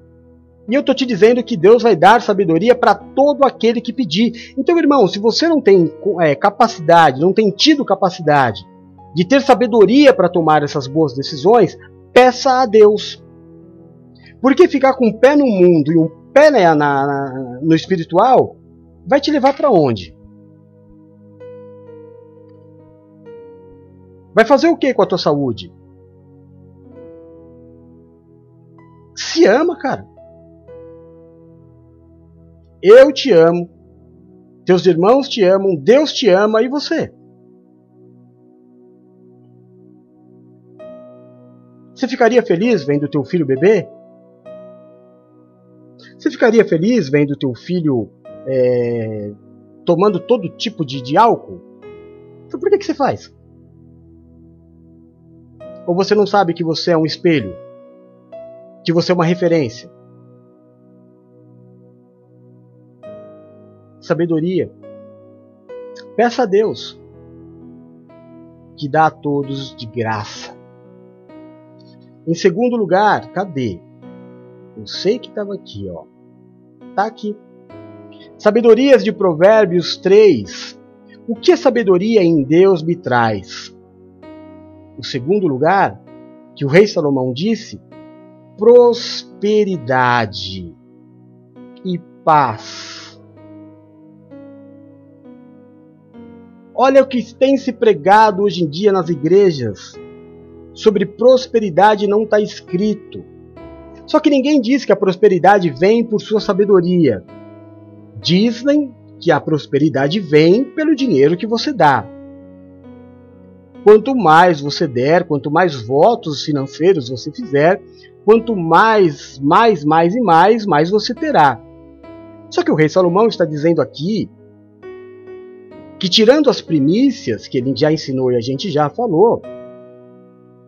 E eu estou te dizendo que Deus vai dar sabedoria para todo aquele que pedir. Então, irmão, se você não tem é, capacidade, não tem tido capacidade de ter sabedoria para tomar essas boas decisões, peça a Deus. Porque ficar com um pé no mundo e um pé na, na, no espiritual vai te levar para onde? Vai fazer o que com a tua saúde? Se ama, cara. Eu te amo. Teus irmãos te amam. Deus te ama. E você? Você ficaria feliz vendo teu filho beber? Você ficaria feliz vendo teu filho é, tomando todo tipo de, de álcool? Então por que, que você faz? Ou você não sabe que você é um espelho? Que você é uma referência? Sabedoria. Peça a Deus que dá a todos de graça. Em segundo lugar, cadê? Eu sei que estava aqui, ó. Está aqui. Sabedorias de Provérbios 3. O que a sabedoria em Deus me traz? O segundo lugar, que o rei Salomão disse, prosperidade e paz. Olha o que tem se pregado hoje em dia nas igrejas. Sobre prosperidade não está escrito. Só que ninguém diz que a prosperidade vem por sua sabedoria. Dizem que a prosperidade vem pelo dinheiro que você dá. Quanto mais você der, quanto mais votos financeiros você fizer, quanto mais, mais, mais e mais, mais você terá. Só que o rei Salomão está dizendo aqui que tirando as primícias que ele já ensinou e a gente já falou,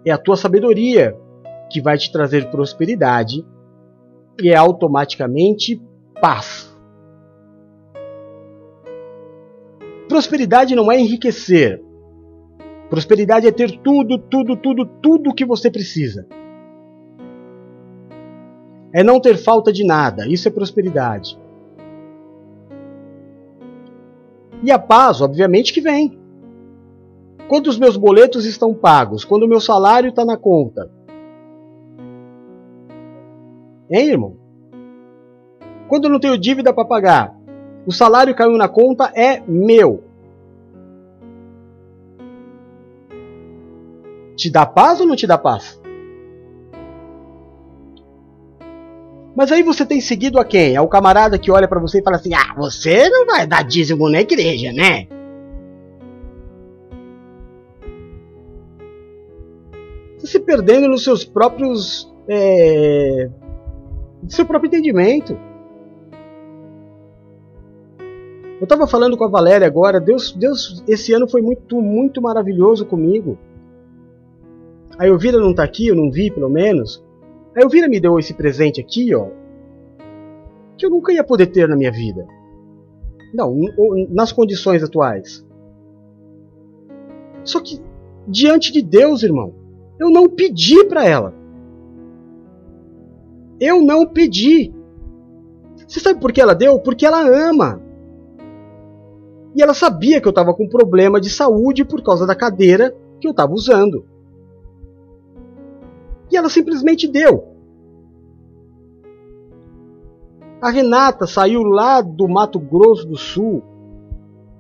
é a tua sabedoria que vai te trazer prosperidade e é automaticamente paz. Prosperidade não é enriquecer. Prosperidade é ter tudo, tudo, tudo, tudo que você precisa. É não ter falta de nada. Isso é prosperidade. E a paz, obviamente, que vem. Quando os meus boletos estão pagos, quando o meu salário está na conta, Hein, irmão? Quando eu não tenho dívida para pagar, O salário caiu na conta é meu. Te dá paz ou não te dá paz? Mas aí você tem seguido a quem? É o camarada que olha para você e fala assim: Ah, você não vai dar dízimo na igreja, né? Você se perdendo nos seus próprios. É, seu próprio entendimento. Eu estava falando com a Valéria agora, Deus, Deus esse ano foi muito, muito maravilhoso comigo. A Elvira não está aqui, eu não vi pelo menos. A Elvira me deu esse presente aqui, ó, que eu nunca ia poder ter na minha vida. Não, nas condições atuais. Só que diante de Deus, irmão, eu não pedi para ela. Eu não pedi. Você sabe por que ela deu? Porque ela ama. E ela sabia que eu estava com problema de saúde por causa da cadeira que eu estava usando. E ela simplesmente deu. A Renata saiu lá do Mato Grosso do Sul,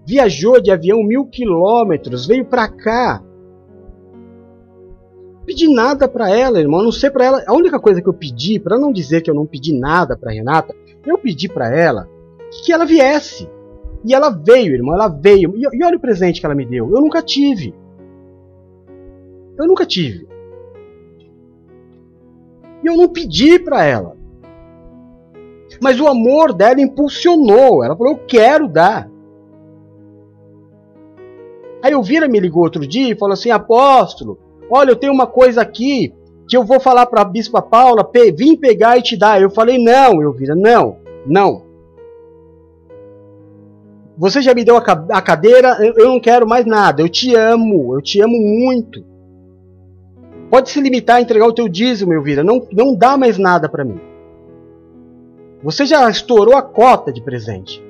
viajou de avião mil quilômetros, veio para cá. Pedi nada para ela, irmão, não sei para ela. A única coisa que eu pedi, para não dizer que eu não pedi nada para Renata, eu pedi para ela que ela viesse. E ela veio, irmão, ela veio. E, e olha o presente que ela me deu. Eu nunca tive. Eu nunca tive. E eu não pedi para ela. Mas o amor dela impulsionou. Ela falou: Eu quero dar. Aí o Vira me ligou outro dia e falou assim: Apóstolo, olha, eu tenho uma coisa aqui que eu vou falar para a Bispa Paula, vim pegar e te dar. Eu falei: Não, eu Vira, não, não. Você já me deu a cadeira, eu não quero mais nada. Eu te amo, eu te amo muito. Pode se limitar a entregar o teu dízimo, Elvira. Não, não dá mais nada para mim. Você já estourou a cota de presente.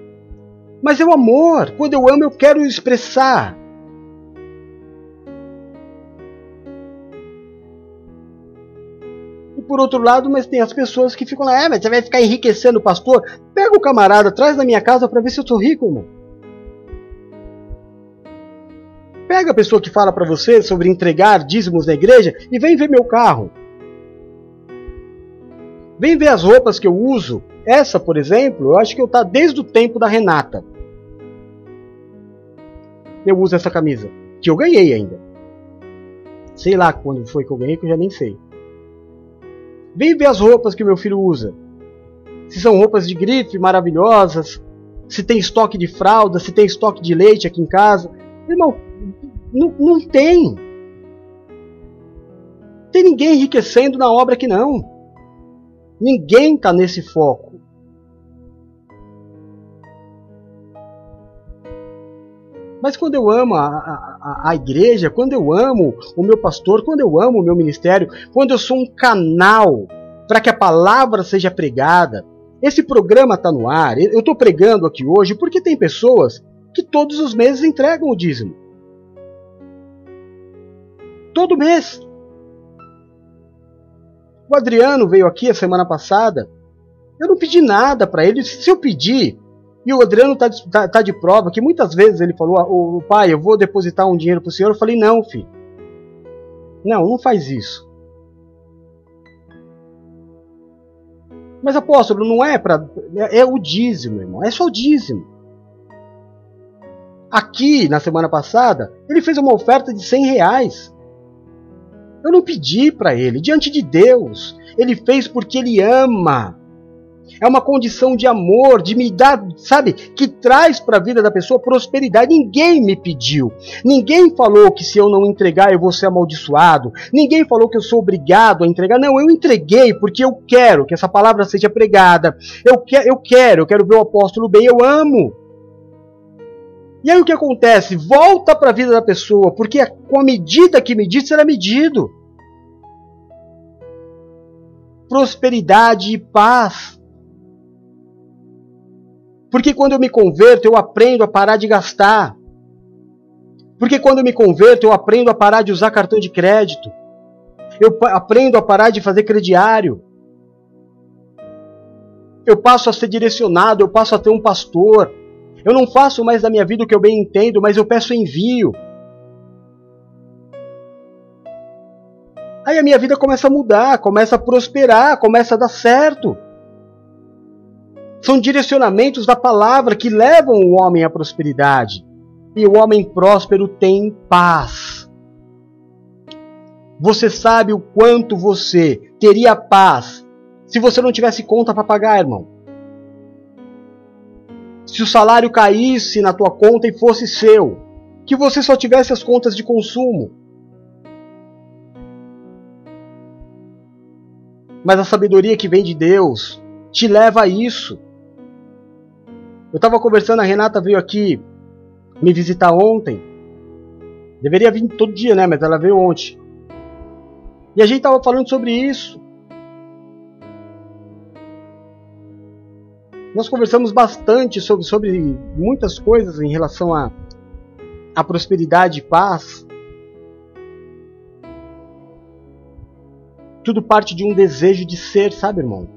Mas é o amor. Quando eu amo, eu quero expressar. E por outro lado, mas tem as pessoas que ficam lá, é, mas você vai ficar enriquecendo o pastor. Pega o camarada, traz na minha casa para ver se eu sou rico, irmão. Pega a pessoa que fala para você sobre entregar dízimos na igreja e vem ver meu carro. Vem ver as roupas que eu uso. Essa, por exemplo, eu acho que eu tá desde o tempo da Renata. Eu uso essa camisa, que eu ganhei ainda. Sei lá quando foi que eu ganhei, que eu já nem sei. Vem ver as roupas que meu filho usa. Se são roupas de grife maravilhosas, se tem estoque de fralda, se tem estoque de leite aqui em casa. Irmão, não, não tem. Tem ninguém enriquecendo na obra que não. Ninguém está nesse foco. Mas quando eu amo a, a, a, igreja, quando eu amo o meu pastor, quando eu amo o meu ministério, quando eu sou um canal para que a palavra seja pregada, esse programa está no ar. Eu estou pregando aqui hoje porque tem pessoas que todos os meses entregam o dízimo. Todo mês. O Adriano veio aqui a semana passada. Eu não pedi nada para ele. Se eu pedir, e o Adriano está tá, tá de prova que muitas vezes ele falou: o, pai, eu vou depositar um dinheiro para senhor. Eu falei: não, filho. Não, não faz isso. Mas apóstolo, não é para. É, é o dízimo, irmão. É só o dízimo. Aqui, na semana passada, ele fez uma oferta de 100 reais. Eu não pedi para ele, diante de Deus. Ele fez porque ele ama. É uma condição de amor, de me dar, sabe, que traz para a vida da pessoa prosperidade. Ninguém me pediu. Ninguém falou que se eu não entregar eu vou ser amaldiçoado. Ninguém falou que eu sou obrigado a entregar. Não, eu entreguei porque eu quero que essa palavra seja pregada. Eu, que, eu quero, eu quero ver o apóstolo bem, eu amo. E aí o que acontece? Volta para a vida da pessoa, porque com a medida que medir será medido. Prosperidade e paz. Porque quando eu me converto, eu aprendo a parar de gastar. Porque quando eu me converto, eu aprendo a parar de usar cartão de crédito. Eu aprendo a parar de fazer crediário. Eu passo a ser direcionado, eu passo a ter um pastor Eu não faço mais da minha vida o que eu bem entendo, mas eu peço envio. Aí a minha vida começa a mudar, começa a prosperar, começa a dar certo. São direcionamentos da palavra que levam o homem à prosperidade. E o homem próspero tem paz. Você sabe o quanto você teria paz se você não tivesse conta para pagar, irmão. Se o salário caísse na tua conta e fosse seu, que você só tivesse as contas de consumo. Mas a sabedoria que vem de Deus te leva a isso. Eu estava conversando, a Renata veio aqui me visitar ontem. Deveria vir todo dia, né? Mas ela veio ontem. E a gente estava falando sobre isso. Nós conversamos bastante sobre, sobre muitas coisas em relação a, a prosperidade e paz. Tudo parte de um desejo de ser, sabe, irmão?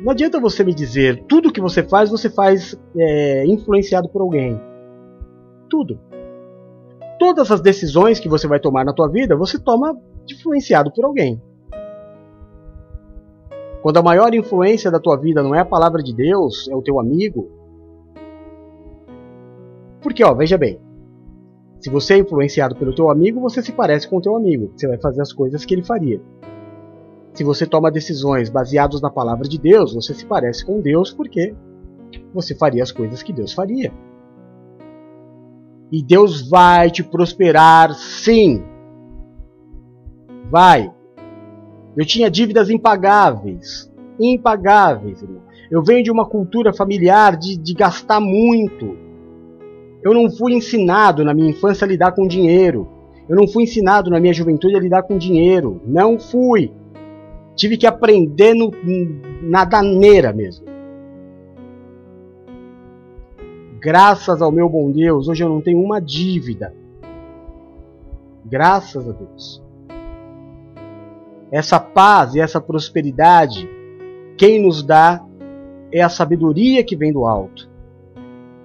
Não adianta você me dizer tudo que você faz, você faz é, influenciado por alguém. Tudo. Todas as decisões que você vai tomar na tua vida, você toma influenciado por alguém. Quando a maior influência da tua vida não é a palavra de Deus, é o teu amigo. Porque, ó, veja bem, se você é influenciado pelo teu amigo, você se parece com o teu amigo. Você vai fazer as coisas que ele faria. Se você toma decisões baseadas na palavra de Deus, você se parece com Deus porque você faria as coisas que Deus faria. E Deus vai te prosperar, sim. Vai. Eu tinha dívidas impagáveis. Impagáveis. Irmão. Eu venho de uma cultura familiar de, de gastar muito eu não fui ensinado na minha infância a lidar com dinheiro. Eu não fui ensinado na minha juventude a lidar com dinheiro. Não fui. Tive que aprender no, na daneira mesmo. Graças ao meu bom Deus, hoje eu não tenho uma dívida. Graças a Deus. Essa paz e essa prosperidade, quem nos dá é a sabedoria que vem do alto.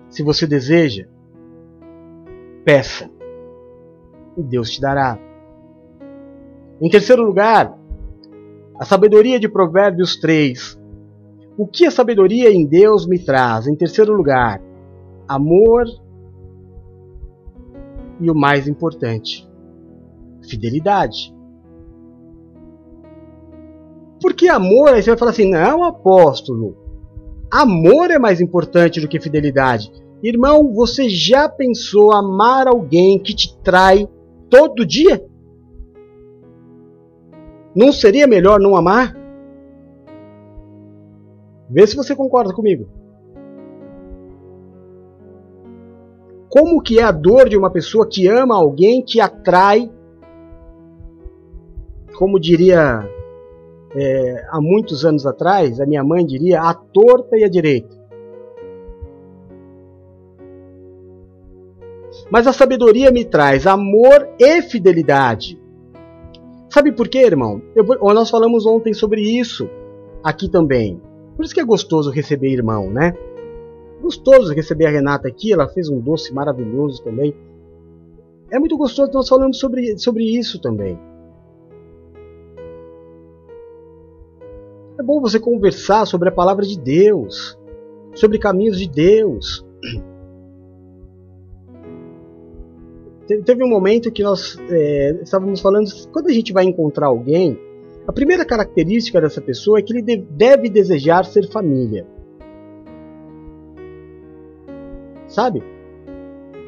Se você deseja, peça e Deus te dará. Em terceiro lugar, a sabedoria de Provérbios 3. O que a sabedoria em Deus me traz? Em terceiro lugar, amor e o mais importante, fidelidade. Porque amor, aí você vai falar assim: não, apóstolo, amor é mais importante do que fidelidade. Irmão, você já pensou amar alguém que te trai todo dia? Não seria melhor não amar? Vê se você concorda comigo. Como que é a dor de uma pessoa que ama alguém que atrai, como diria é, há muitos anos atrás, a minha mãe diria, a torta e a direita. Mas a sabedoria me traz amor e fidelidade. Sabe por quê, irmão? Eu, nós falamos ontem sobre isso aqui também. Por isso que é gostoso receber irmão, né? Gostoso receber a Renata aqui, ela fez um doce maravilhoso também. É muito gostoso, nós falamos sobre, sobre isso também. É bom você conversar sobre a palavra de Deus, sobre caminhos de Deus. Teve um momento que nós é, estávamos falando, quando a gente vai encontrar alguém, a primeira característica dessa pessoa é que ele deve desejar ser família. Sabe?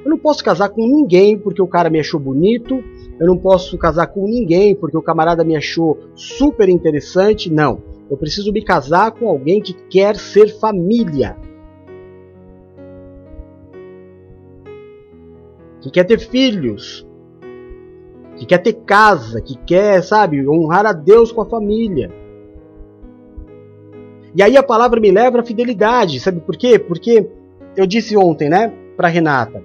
Eu não posso casar com ninguém porque o cara me achou bonito, eu não posso casar com ninguém porque o camarada me achou super interessante, não. Eu preciso me casar com alguém que quer ser família. que quer ter filhos, que quer ter casa, que quer, sabe, honrar a Deus com a família. E aí a palavra me leva à fidelidade, sabe por quê? Porque eu disse ontem, né, para Renata,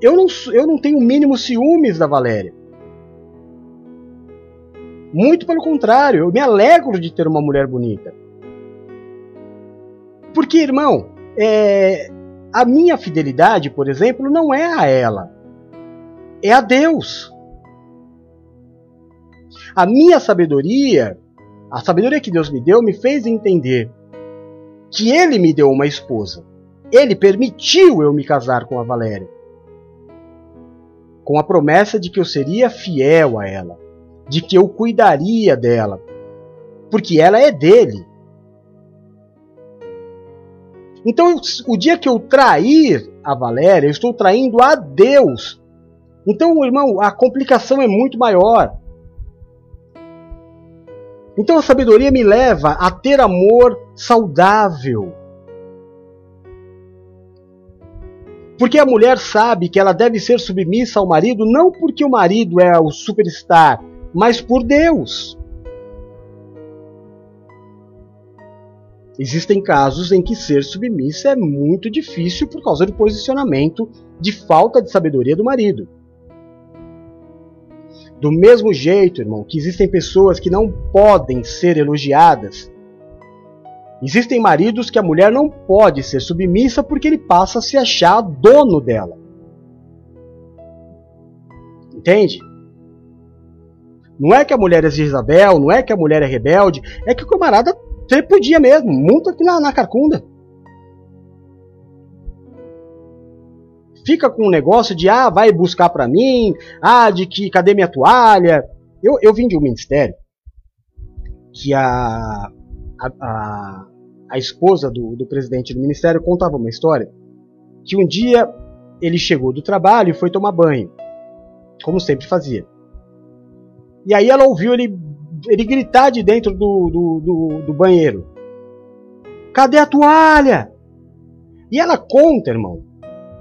eu não, eu não tenho o mínimo ciúmes da Valéria. Muito pelo contrário, eu me alegro de ter uma mulher bonita. Porque, irmão, é, a minha fidelidade, por exemplo, não é a ela, é a Deus. A minha sabedoria, a sabedoria que Deus me deu, me fez entender que Ele me deu uma esposa. Ele permitiu eu me casar com a Valéria, com a promessa de que eu seria fiel a ela, de que eu cuidaria dela, porque ela é dele. Então, o dia que eu trair a Valéria, eu estou traindo a Deus. Então, irmão, a complicação é muito maior. Então, a sabedoria me leva a ter amor saudável. Porque a mulher sabe que ela deve ser submissa ao marido não porque o marido é o superstar, mas por Deus. Existem casos em que ser submissa é muito difícil por causa do posicionamento de falta de sabedoria do marido. Do mesmo jeito, irmão, que existem pessoas que não podem ser elogiadas, existem maridos que a mulher não pode ser submissa porque ele passa a se achar dono dela. Entende? Não é que a mulher é Isabel, não é que a mulher é rebelde, é que o camarada podia mesmo, monta aqui na, na carcunda. Fica com um negócio de, ah, vai buscar para mim, ah, de que, cadê minha toalha? Eu, eu vim de um ministério que a, a, a, a esposa do, do presidente do ministério contava uma história que um dia ele chegou do trabalho e foi tomar banho, como sempre fazia. E aí ela ouviu ele ele gritar de dentro do, do, do, do banheiro: Cadê a toalha? E ela conta, irmão,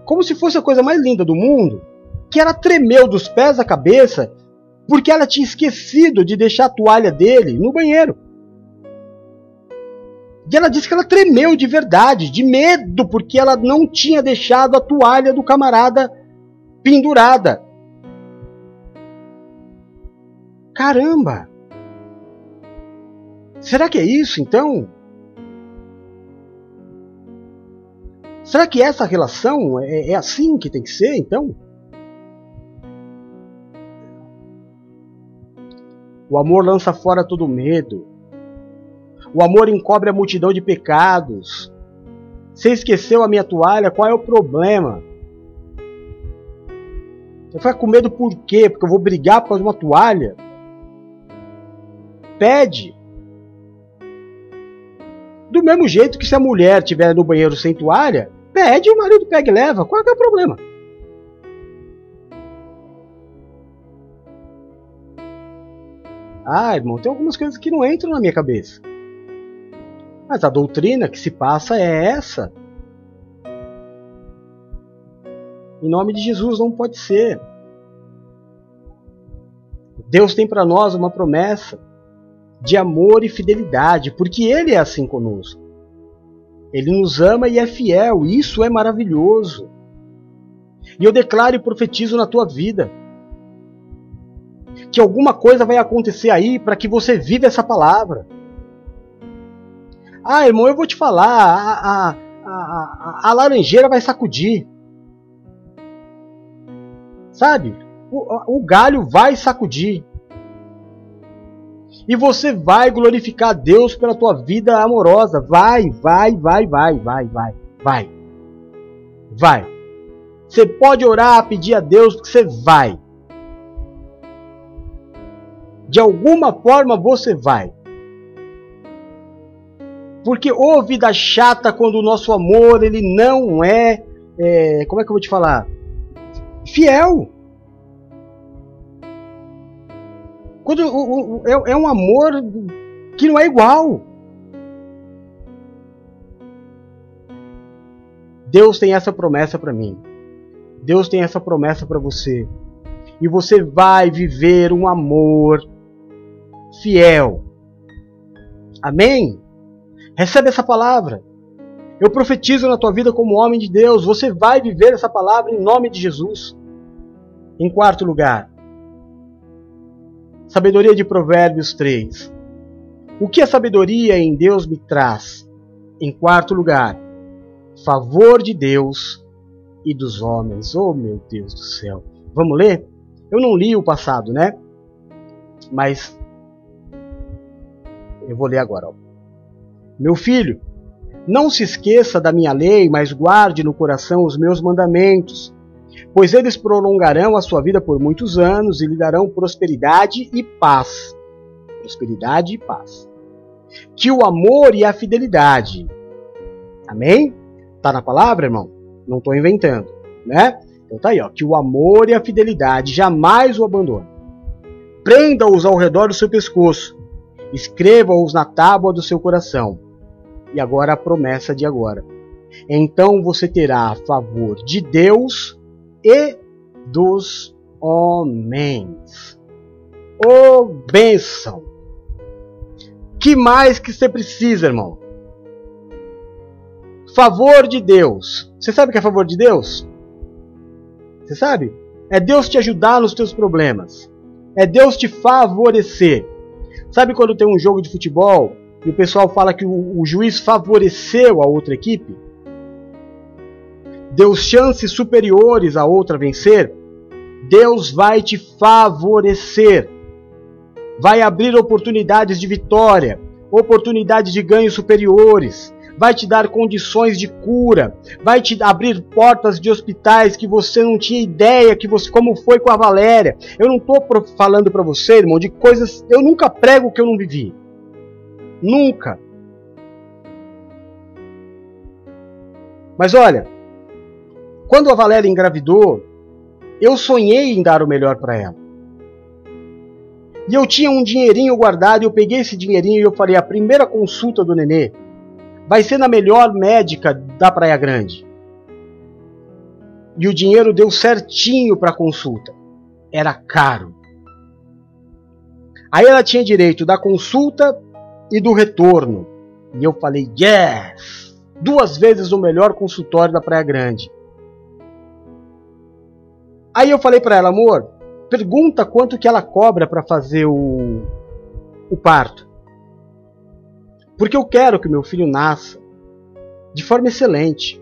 como se fosse a coisa mais linda do mundo, que ela tremeu dos pés à cabeça porque ela tinha esquecido de deixar a toalha dele no banheiro. E ela disse que ela tremeu de verdade, de medo, porque ela não tinha deixado a toalha do camarada pendurada. Caramba! Será que é isso então? Será que essa relação é, é assim que tem que ser então? O amor lança fora todo medo. O amor encobre a multidão de pecados. Você esqueceu a minha toalha? Qual é o problema? Você fica com medo por quê? Porque eu vou brigar por causa de uma toalha? Pede. Do mesmo jeito que se a mulher estiver no banheiro sem toalha, pede o marido pega e leva. Qual é o problema? Ah, irmão, tem algumas coisas que não entram na minha cabeça. Mas a doutrina que se passa é essa. Em nome de Jesus não pode ser. Deus tem para nós uma promessa de amor e fidelidade, porque Ele é assim conosco. Ele nos ama e é fiel, e isso é maravilhoso. E eu declaro e profetizo na tua vida que alguma coisa vai acontecer aí para que você viva essa palavra. Ah, irmão, eu vou te falar, a, a, a, a laranjeira vai sacudir. Sabe? O, o galho vai sacudir. E você vai glorificar Deus pela tua vida amorosa. Vai, vai, vai, vai, vai, vai, vai. Vai. Você pode orar, pedir a Deus que você vai. De alguma forma você vai. Porque ou vida chata quando o nosso amor ele não é, é como é que eu vou te falar? Fiel. Quando o, o, é, é um amor que não é igual. Deus tem essa promessa para mim. Deus tem essa promessa para você. E você vai viver um amor fiel. Amém? Recebe essa palavra. Eu profetizo na tua vida como homem de Deus. Você vai viver essa palavra em nome de Jesus. Em quarto lugar, Sabedoria de Provérbios 3. O que a sabedoria em Deus me traz? Em quarto lugar, favor de Deus e dos homens. Oh, meu Deus do céu. Vamos ler? Eu não li o passado, né? Mas eu vou ler agora. Ó. Meu filho, não se esqueça da minha lei, mas guarde no coração os meus mandamentos, pois eles prolongarão a sua vida por muitos anos e lhe darão prosperidade e paz. Prosperidade e paz. Que o amor e a fidelidade. Amém? Tá na palavra, irmão? Não estou inventando, né? Então tá aí, ó. Que o amor e a fidelidade jamais o abandonem. Prenda-os ao redor do seu pescoço. Escreva-os na tábua do seu coração. E agora a promessa de agora. Então você terá a favor de Deus e dos homens. Ô oh, bênção! Que mais que você precisa, irmão? Favor de Deus. Você sabe o que é favor de Deus? Você sabe? É Deus te ajudar nos teus problemas. É Deus te favorecer. Sabe quando tem um jogo de futebol e o pessoal fala que o, o juiz favoreceu a outra equipe? Deu chances superiores a outra vencer? Deus vai te favorecer. Vai abrir oportunidades de vitória, oportunidades de ganhos superiores vai te dar condições de cura, vai te abrir portas de hospitais que você não tinha ideia que você como foi com a Valéria. Eu não estou falando para você, irmão, de coisas, eu nunca prego que eu não vivi. Nunca. Mas olha, quando a Valéria engravidou, eu sonhei em dar o melhor para ela. E eu tinha um dinheirinho guardado, eu peguei esse dinheirinho e eu falei: a primeira consulta do nenê vai ser na melhor médica da Praia Grande. E o dinheiro deu certinho para a consulta. Era caro. Aí ela tinha direito da consulta e do retorno. E eu falei, yes! Duas vezes o melhor consultório da Praia Grande. Aí eu falei para ela, amor, pergunta quanto que ela cobra para fazer o, o parto. Porque eu quero que meu filho nasça de forma excelente.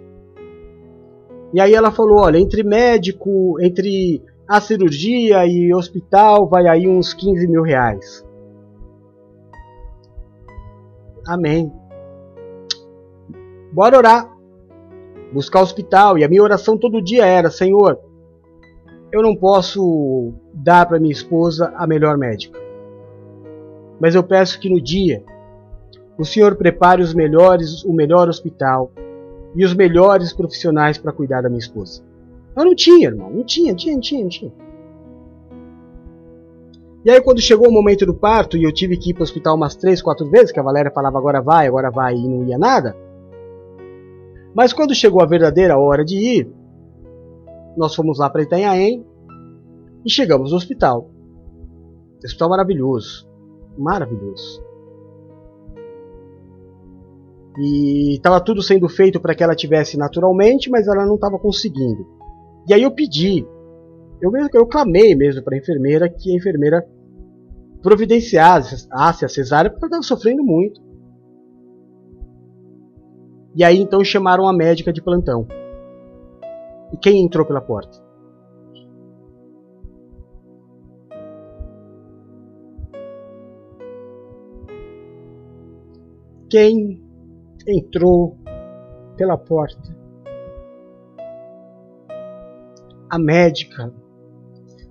E aí ela falou: olha, entre médico, entre a cirurgia e hospital, vai aí uns 15 mil reais. Amém. Bora orar. Buscar hospital. E a minha oração todo dia era: Senhor, eu não posso dar para minha esposa a melhor médica. Mas eu peço que no dia o Senhor prepare os melhores, o melhor hospital e os melhores profissionais para cuidar da minha esposa. Eu não tinha, irmão, não tinha, não tinha, não tinha, não tinha. E aí quando chegou o momento do parto e eu tive que ir para o hospital umas três, quatro vezes, que a Valéria falava agora vai, agora vai e não ia nada. Mas quando chegou a verdadeira hora de ir, nós fomos lá para Itanhaém e chegamos no hospital. Hospital maravilhoso, maravilhoso. E estava tudo sendo feito para que ela tivesse naturalmente, mas ela não estava conseguindo. E aí eu pedi, eu mesmo eu clamei mesmo para a enfermeira que a enfermeira providenciasse a cesárea porque ela estava sofrendo muito. E aí então chamaram a médica de plantão. E quem entrou pela porta? Quem entrou pela porta. A médica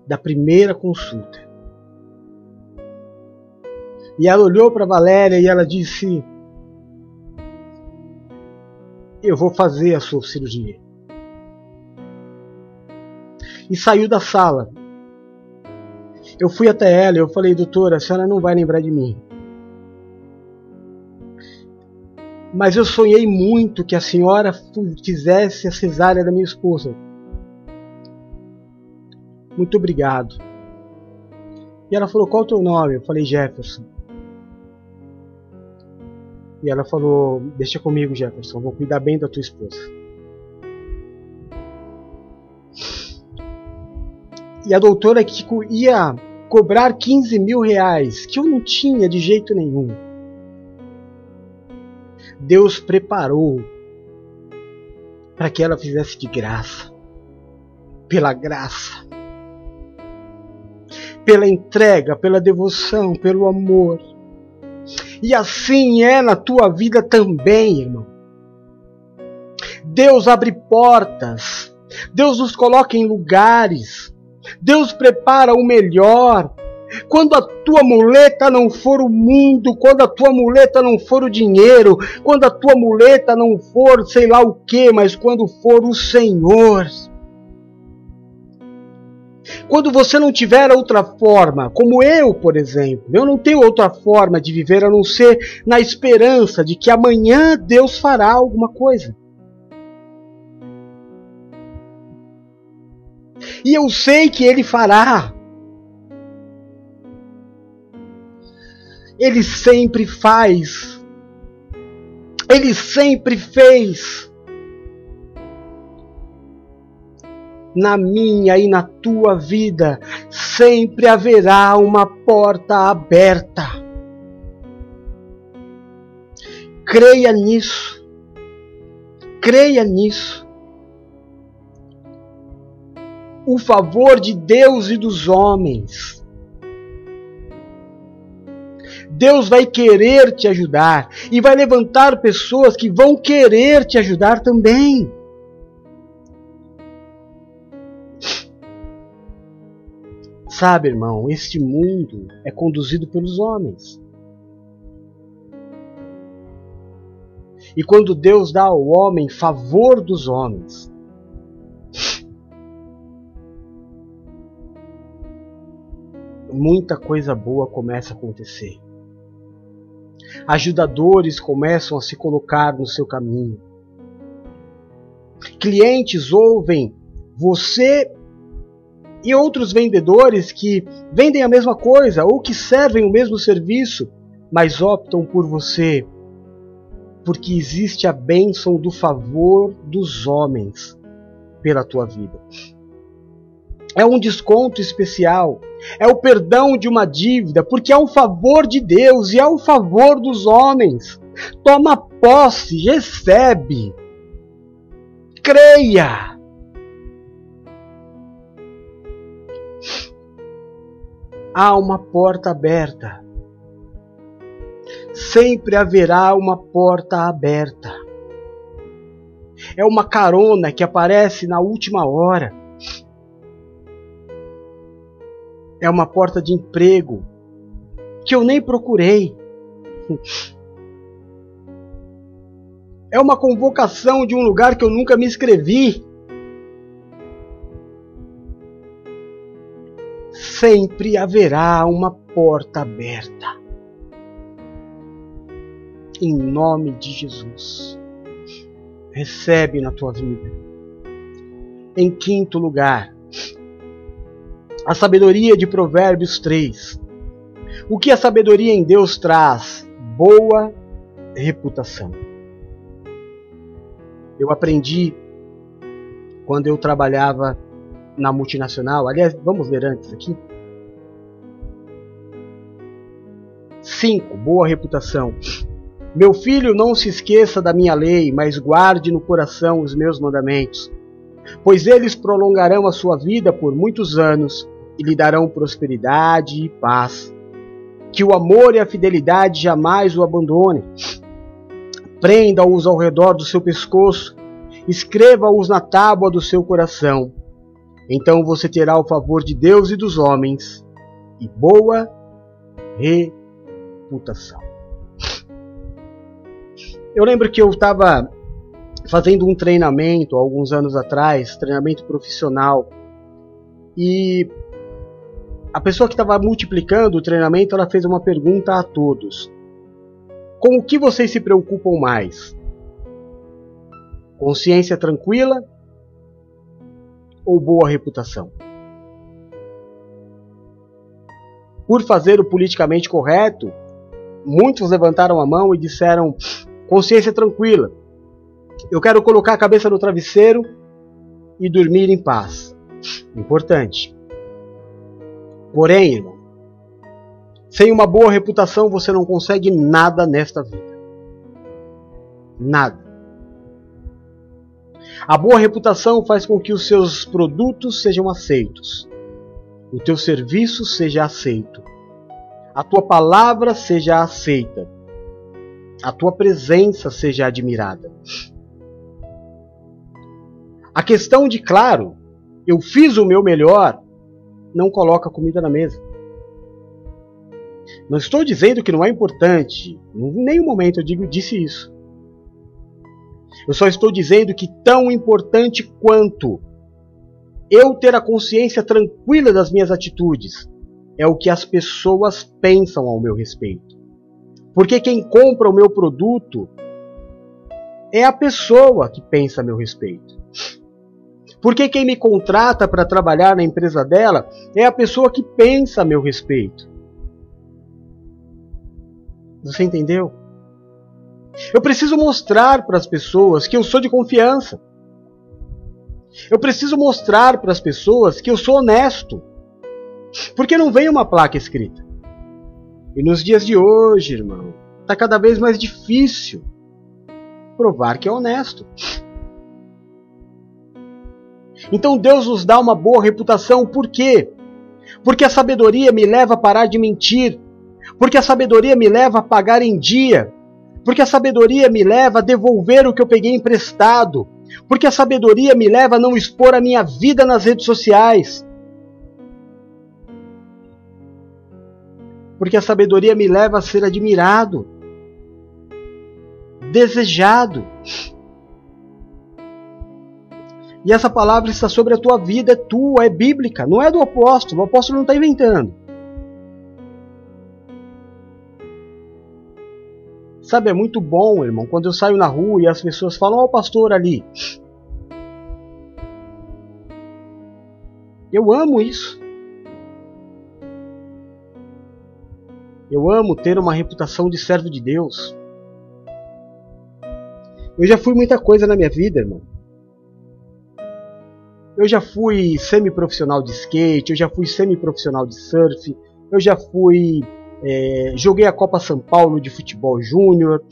da primeira consulta. E ela olhou para Valéria e ela disse: Eu vou fazer a sua cirurgia. E saiu da sala. Eu fui até ela e eu falei: Doutora, a senhora não vai lembrar de mim. mas eu sonhei muito que a senhora fizesse a cesárea da minha esposa. Muito obrigado. E ela falou: Qual é o teu nome? Eu falei: Jefferson. E ela falou: Deixa comigo, Jefferson, vou cuidar bem da tua esposa. E a doutora que ia cobrar 15 mil reais, que eu não tinha de jeito nenhum Deus preparou para que ela fizesse de graça, pela graça, pela entrega, pela devoção, pelo amor. E assim é na tua vida também, irmão. Deus abre portas, Deus nos coloca em lugares, Deus prepara o melhor. Quando a tua muleta não for o mundo, quando a tua muleta não for o dinheiro, quando a tua muleta não for sei lá o que, mas quando for o Senhor. Quando você não tiver outra forma, como eu, por exemplo, eu não tenho outra forma de viver a não ser na esperança de que amanhã Deus fará alguma coisa. E eu sei que Ele fará. Ele sempre faz. Ele sempre fez. na minha e na tua vida, sempre haverá uma porta aberta. Creia nisso. Creia nisso. O favor de Deus e dos homens. Deus vai querer te ajudar e vai levantar pessoas que vão querer te ajudar também. Sabe, irmão, este mundo é conduzido pelos homens. E quando Deus dá ao homem favor dos homens, muita coisa boa começa a acontecer. Ajudadores começam a se colocar no seu caminho. Clientes ouvem você e outros vendedores que vendem a mesma coisa ou que servem o mesmo serviço, mas optam por você, porque existe a bênção do favor dos homens pela tua vida. É um desconto especial, é o perdão de uma dívida, porque é o favor de Deus e é o favor dos homens. Toma posse, recebe, creia. há uma porta aberta. Sempre haverá uma porta aberta. É uma carona que aparece na última hora. É uma porta de emprego que eu nem procurei. É uma convocação de um lugar que eu nunca me inscrevi. sempre haverá uma porta aberta. Em nome de Jesus. Recebe na tua vida. Em quinto lugar, a sabedoria de Provérbios 3. O que a sabedoria em Deus traz? Boa reputação. Eu aprendi quando eu trabalhava na multinacional. Aliás, vamos ver antes aqui. 5. Boa reputação. Meu filho, não se esqueça da minha lei, mas guarde no coração os meus mandamentos, pois eles prolongarão a sua vida por muitos anos e lhe darão prosperidade e paz. Que o amor e a fidelidade jamais o abandone. Prenda-os ao redor do seu pescoço, escreva-os na tábua do seu coração. Então você terá o favor de Deus e dos homens, e boa reputação. Eu lembro que eu estava fazendo um treinamento alguns anos atrás, treinamento profissional, e a pessoa que estava multiplicando o treinamento, ela fez uma pergunta a todos: Com o que vocês se preocupam mais? Consciência tranquila ou boa reputação? Por fazer o politicamente correto, Muitos levantaram a mão e disseram: consciência tranquila. Eu quero colocar a cabeça no travesseiro e dormir em paz. Importante. Porém, irmão, sem uma boa reputação você não consegue nada nesta vida. Nada. A boa reputação faz com que os seus produtos sejam aceitos, o teu serviço seja aceito, a tua palavra seja aceita, a tua presença seja admirada. A questão de, claro, eu fiz o meu melhor, não coloca comida na mesa. Não estou dizendo que não é importante, em nenhum momento eu digo disse isso. Eu só estou dizendo que tão importante quanto eu ter a consciência tranquila das minhas atitudes é o que as pessoas pensam ao meu respeito. Porque quem compra o meu produto é a pessoa que pensa a meu respeito. Porque quem me contrata para trabalhar na empresa dela é a pessoa que pensa a meu respeito. Você entendeu? Eu preciso mostrar para as pessoas que eu sou de confiança. Eu preciso mostrar para as pessoas que eu sou honesto. Porque não vem uma placa escrita. E nos dias de hoje, irmão, está cada vez mais difícil provar que é honesto. Então Deus nos dá uma boa reputação, por quê? Porque a sabedoria me leva a parar de mentir, porque a sabedoria me leva a pagar em dia, porque a sabedoria me leva a devolver o que eu peguei emprestado, porque a sabedoria me leva a não expor a minha vida nas redes sociais. Porque a sabedoria me leva a ser admirado, desejado. E essa palavra está sobre a tua vida, é tua, é bíblica, não é do apóstolo. O apóstolo não está inventando. Sabe, é muito bom, irmão, quando eu saio na rua e as pessoas falam: Ó, oh, pastor ali. Eu amo isso. Eu amo ter uma reputação de servo de Deus. Eu já fui muita coisa na minha vida, irmão. Eu já fui semi-profissional de skate, eu já fui semi-profissional de surf, eu já fui é, joguei a Copa São Paulo de futebol júnior.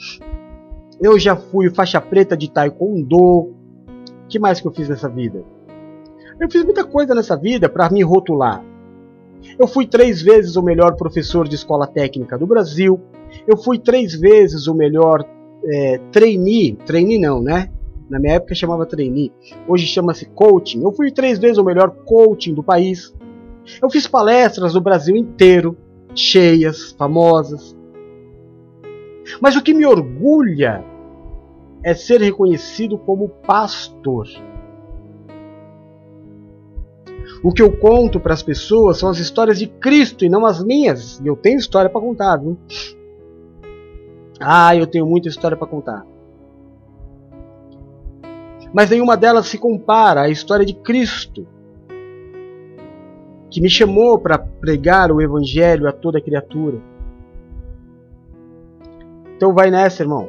Eu já fui faixa preta de taekwondo. Que mais que eu fiz nessa vida? Eu fiz muita coisa nessa vida para me rotular. Eu fui três vezes o melhor professor de escola técnica do Brasil. Eu fui três vezes o melhor é, trainee. Trainee não, né? Na minha época chamava trainee. Hoje chama-se coaching. Eu fui três vezes o melhor coaching do país. Eu fiz palestras no Brasil inteiro cheias, famosas. Mas o que me orgulha é ser reconhecido como pastor. O que eu conto para as pessoas são as histórias de Cristo e não as minhas. Eu tenho história para contar, viu? Ah, eu tenho muita história para contar. Mas nenhuma delas se compara à história de Cristo que me chamou para pregar o Evangelho a toda criatura. Então vai nessa, irmão.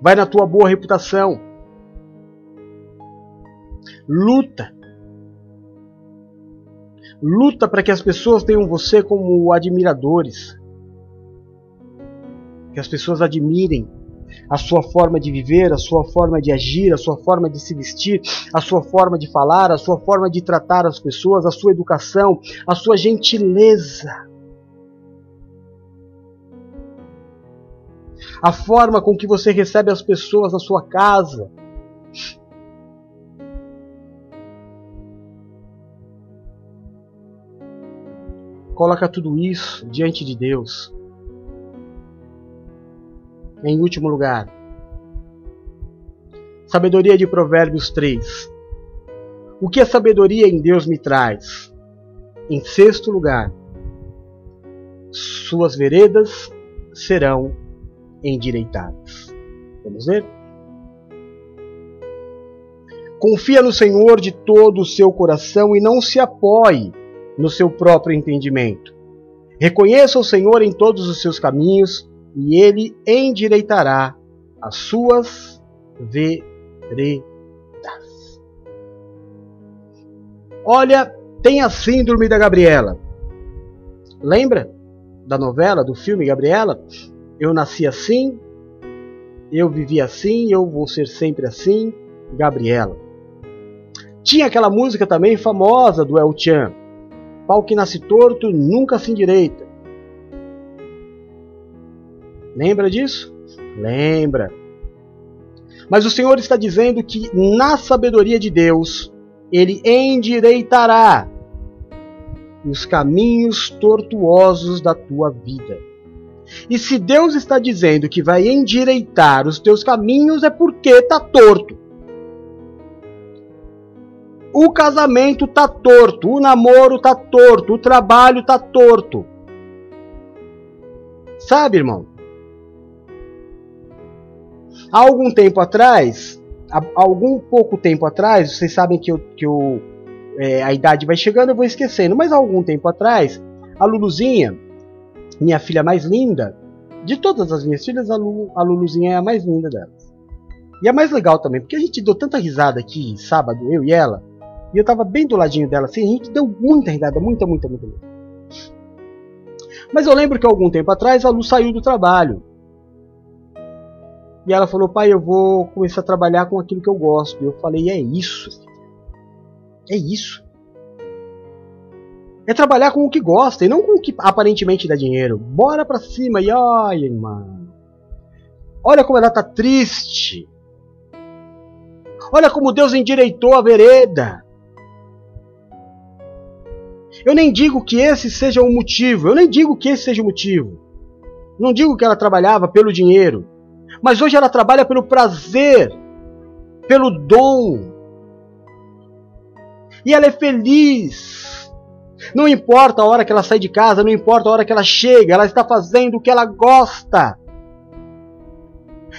Vai na tua boa reputação. Luta. Luta para que as pessoas tenham você como admiradores. Que as pessoas admirem a sua forma de viver, a sua forma de agir, a sua forma de se vestir, a sua forma de falar, a sua forma de tratar as pessoas, a sua educação, a sua gentileza. A forma com que você recebe as pessoas na sua casa. Coloca tudo isso diante de Deus. Em último lugar, sabedoria de Provérbios 3. O que a sabedoria em Deus me traz? Em sexto lugar, suas veredas serão endireitadas. Vamos ver? Confia no Senhor de todo o seu coração e não se apoie no seu próprio entendimento. Reconheça o Senhor em todos os seus caminhos e ele endireitará as suas veredas. Olha, tem a síndrome da Gabriela. Lembra da novela, do filme Gabriela? Eu nasci assim, eu vivi assim, eu vou ser sempre assim, Gabriela. Tinha aquela música também famosa do El Chan, pau que nasce torto nunca se endireita. Lembra disso? Lembra. Mas o Senhor está dizendo que na sabedoria de Deus, Ele endireitará os caminhos tortuosos da tua vida. E se Deus está dizendo que vai endireitar os teus caminhos, é porque está torto. O casamento está torto, o namoro está torto, o trabalho está torto. Sabe, irmão? Há algum tempo atrás, há algum pouco tempo atrás, vocês sabem que, eu, que eu, é, a idade vai chegando, eu vou esquecendo, mas há algum tempo atrás, a Luluzinha, minha filha mais linda, de todas as minhas filhas, a, Lulu, a Luluzinha é a mais linda delas. E é mais legal também, porque a gente deu tanta risada aqui sábado, eu e ela, e eu tava bem do ladinho dela, assim, a gente deu muita risada, muita, muita. muita. Mas eu lembro que algum tempo atrás a Lu saiu do trabalho. E ela falou, pai, eu vou começar a trabalhar com aquilo que eu gosto. E eu falei, é isso. É isso. É trabalhar com o que gosta e não com o que aparentemente dá dinheiro. Bora pra cima e olha, irmão. Olha como ela tá triste. Olha como Deus endireitou a vereda. Eu nem digo que esse seja o motivo. Eu nem digo que esse seja o motivo. Não digo que ela trabalhava pelo dinheiro. Mas hoje ela trabalha pelo prazer, pelo dom. E ela é feliz. Não importa a hora que ela sai de casa, não importa a hora que ela chega, ela está fazendo o que ela gosta.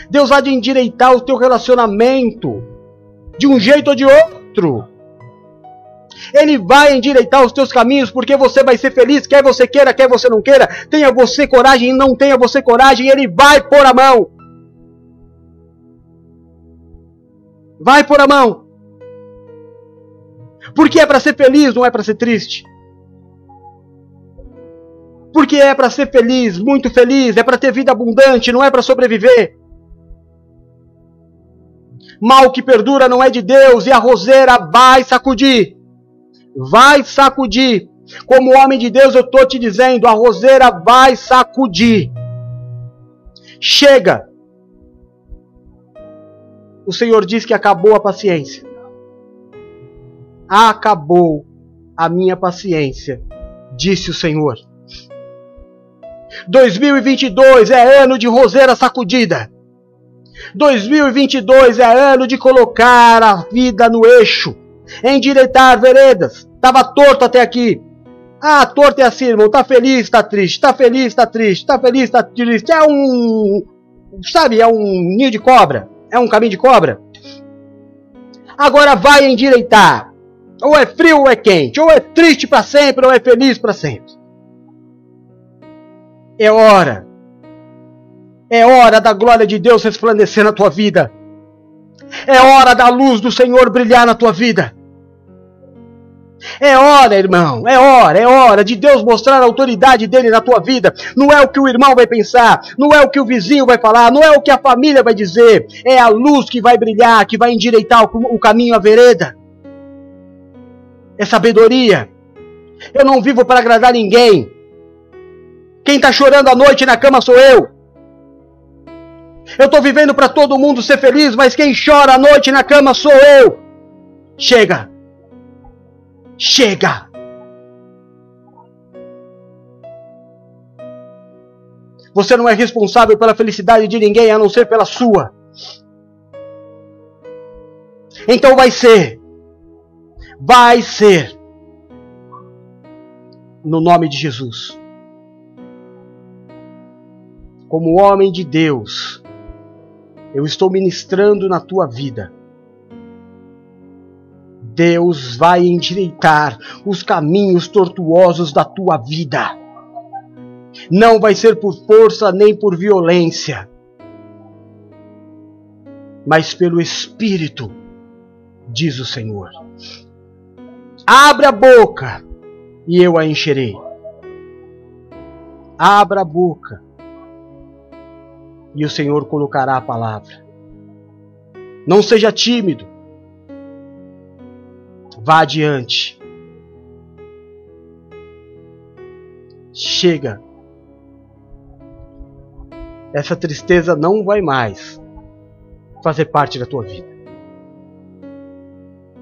Deus há de endireitar o teu relacionamento de um jeito ou de outro. Ele vai endireitar os teus caminhos porque você vai ser feliz, quer você queira, quer você não queira. Tenha você coragem não tenha você coragem, ele vai pôr a mão. Vai por a mão. Porque é para ser feliz, não é para ser triste. Porque é para ser feliz, muito feliz, é para ter vida abundante, não é para sobreviver. Mal que perdura não é de Deus e a roseira vai sacudir. Vai sacudir. Como homem de Deus, eu estou te dizendo, a roseira vai sacudir. Chega o Senhor diz que acabou a paciência. Acabou a minha paciência, disse o Senhor. 2022 é ano de roseira sacudida. 2022 é ano de colocar a vida no eixo, endireitar veredas. Tava torto até aqui. Ah, torto é assim, irmão. Tá feliz, tá triste. Tá feliz, tá triste. Tá feliz, tá triste. É um. Sabe, é um ninho de cobra. É um caminho de cobra? Agora vai endireitar. Ou é frio ou é quente. Ou é triste para sempre ou é feliz para sempre. É hora. É hora da glória de Deus resplandecer na tua vida. É hora da luz do Senhor brilhar na tua vida. É hora, irmão, é hora, é hora de Deus mostrar a autoridade dele na tua vida. Não é o que o irmão vai pensar, não é o que o vizinho vai falar, não é o que a família vai dizer. É a luz que vai brilhar, que vai endireitar o caminho, a vereda. É sabedoria. Eu não vivo para agradar ninguém. Quem está chorando à noite na cama sou eu. Eu estou vivendo para todo mundo ser feliz, mas quem chora à noite na cama sou eu. Chega. Chega! Você não é responsável pela felicidade de ninguém a não ser pela sua. Então vai ser. Vai ser. No nome de Jesus. Como homem de Deus, eu estou ministrando na tua vida Deus vai endireitar os caminhos tortuosos da tua vida. Não vai ser por força nem por violência, mas pelo Espírito, diz o Senhor. Abra a boca e eu a encherei. Abra a boca e o Senhor colocará a palavra. Não seja tímido. Vá adiante. Chega. Essa tristeza não vai mais fazer parte da tua vida.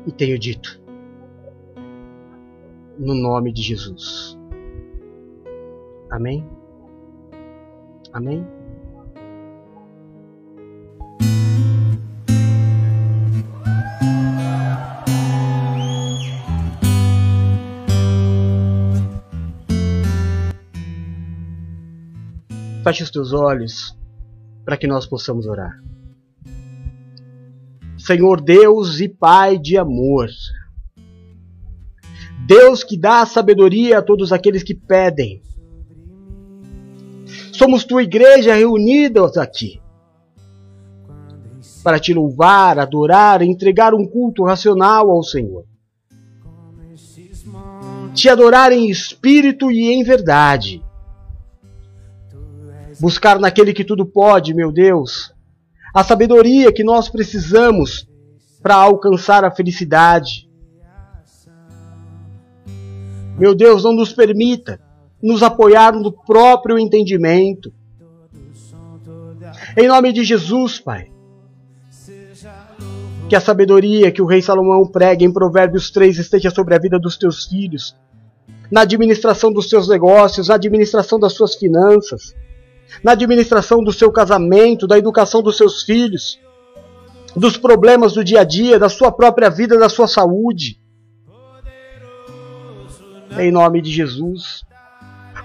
E tenho dito, no nome de Jesus. Amém? Amém? Feche os teus olhos para que nós possamos orar. Senhor Deus e Pai de amor, Deus que dá sabedoria a todos aqueles que pedem. Somos tua igreja reunidas aqui para te louvar, adorar, entregar um culto racional ao Senhor. Te adorar em espírito e em verdade buscar naquele que tudo pode, meu Deus, a sabedoria que nós precisamos para alcançar a felicidade. Meu Deus, não nos permita nos apoiar no próprio entendimento. Em nome de Jesus, Pai. Que a sabedoria que o rei Salomão prega em Provérbios 3 esteja sobre a vida dos teus filhos, na administração dos seus negócios, na administração das suas finanças, na administração do seu casamento, da educação dos seus filhos, dos problemas do dia a dia, da sua própria vida, da sua saúde. Em nome de Jesus.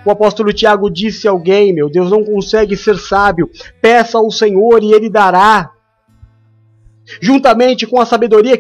O apóstolo Tiago disse a alguém: Meu Deus, não consegue ser sábio, peça ao Senhor e ele dará. Juntamente com a sabedoria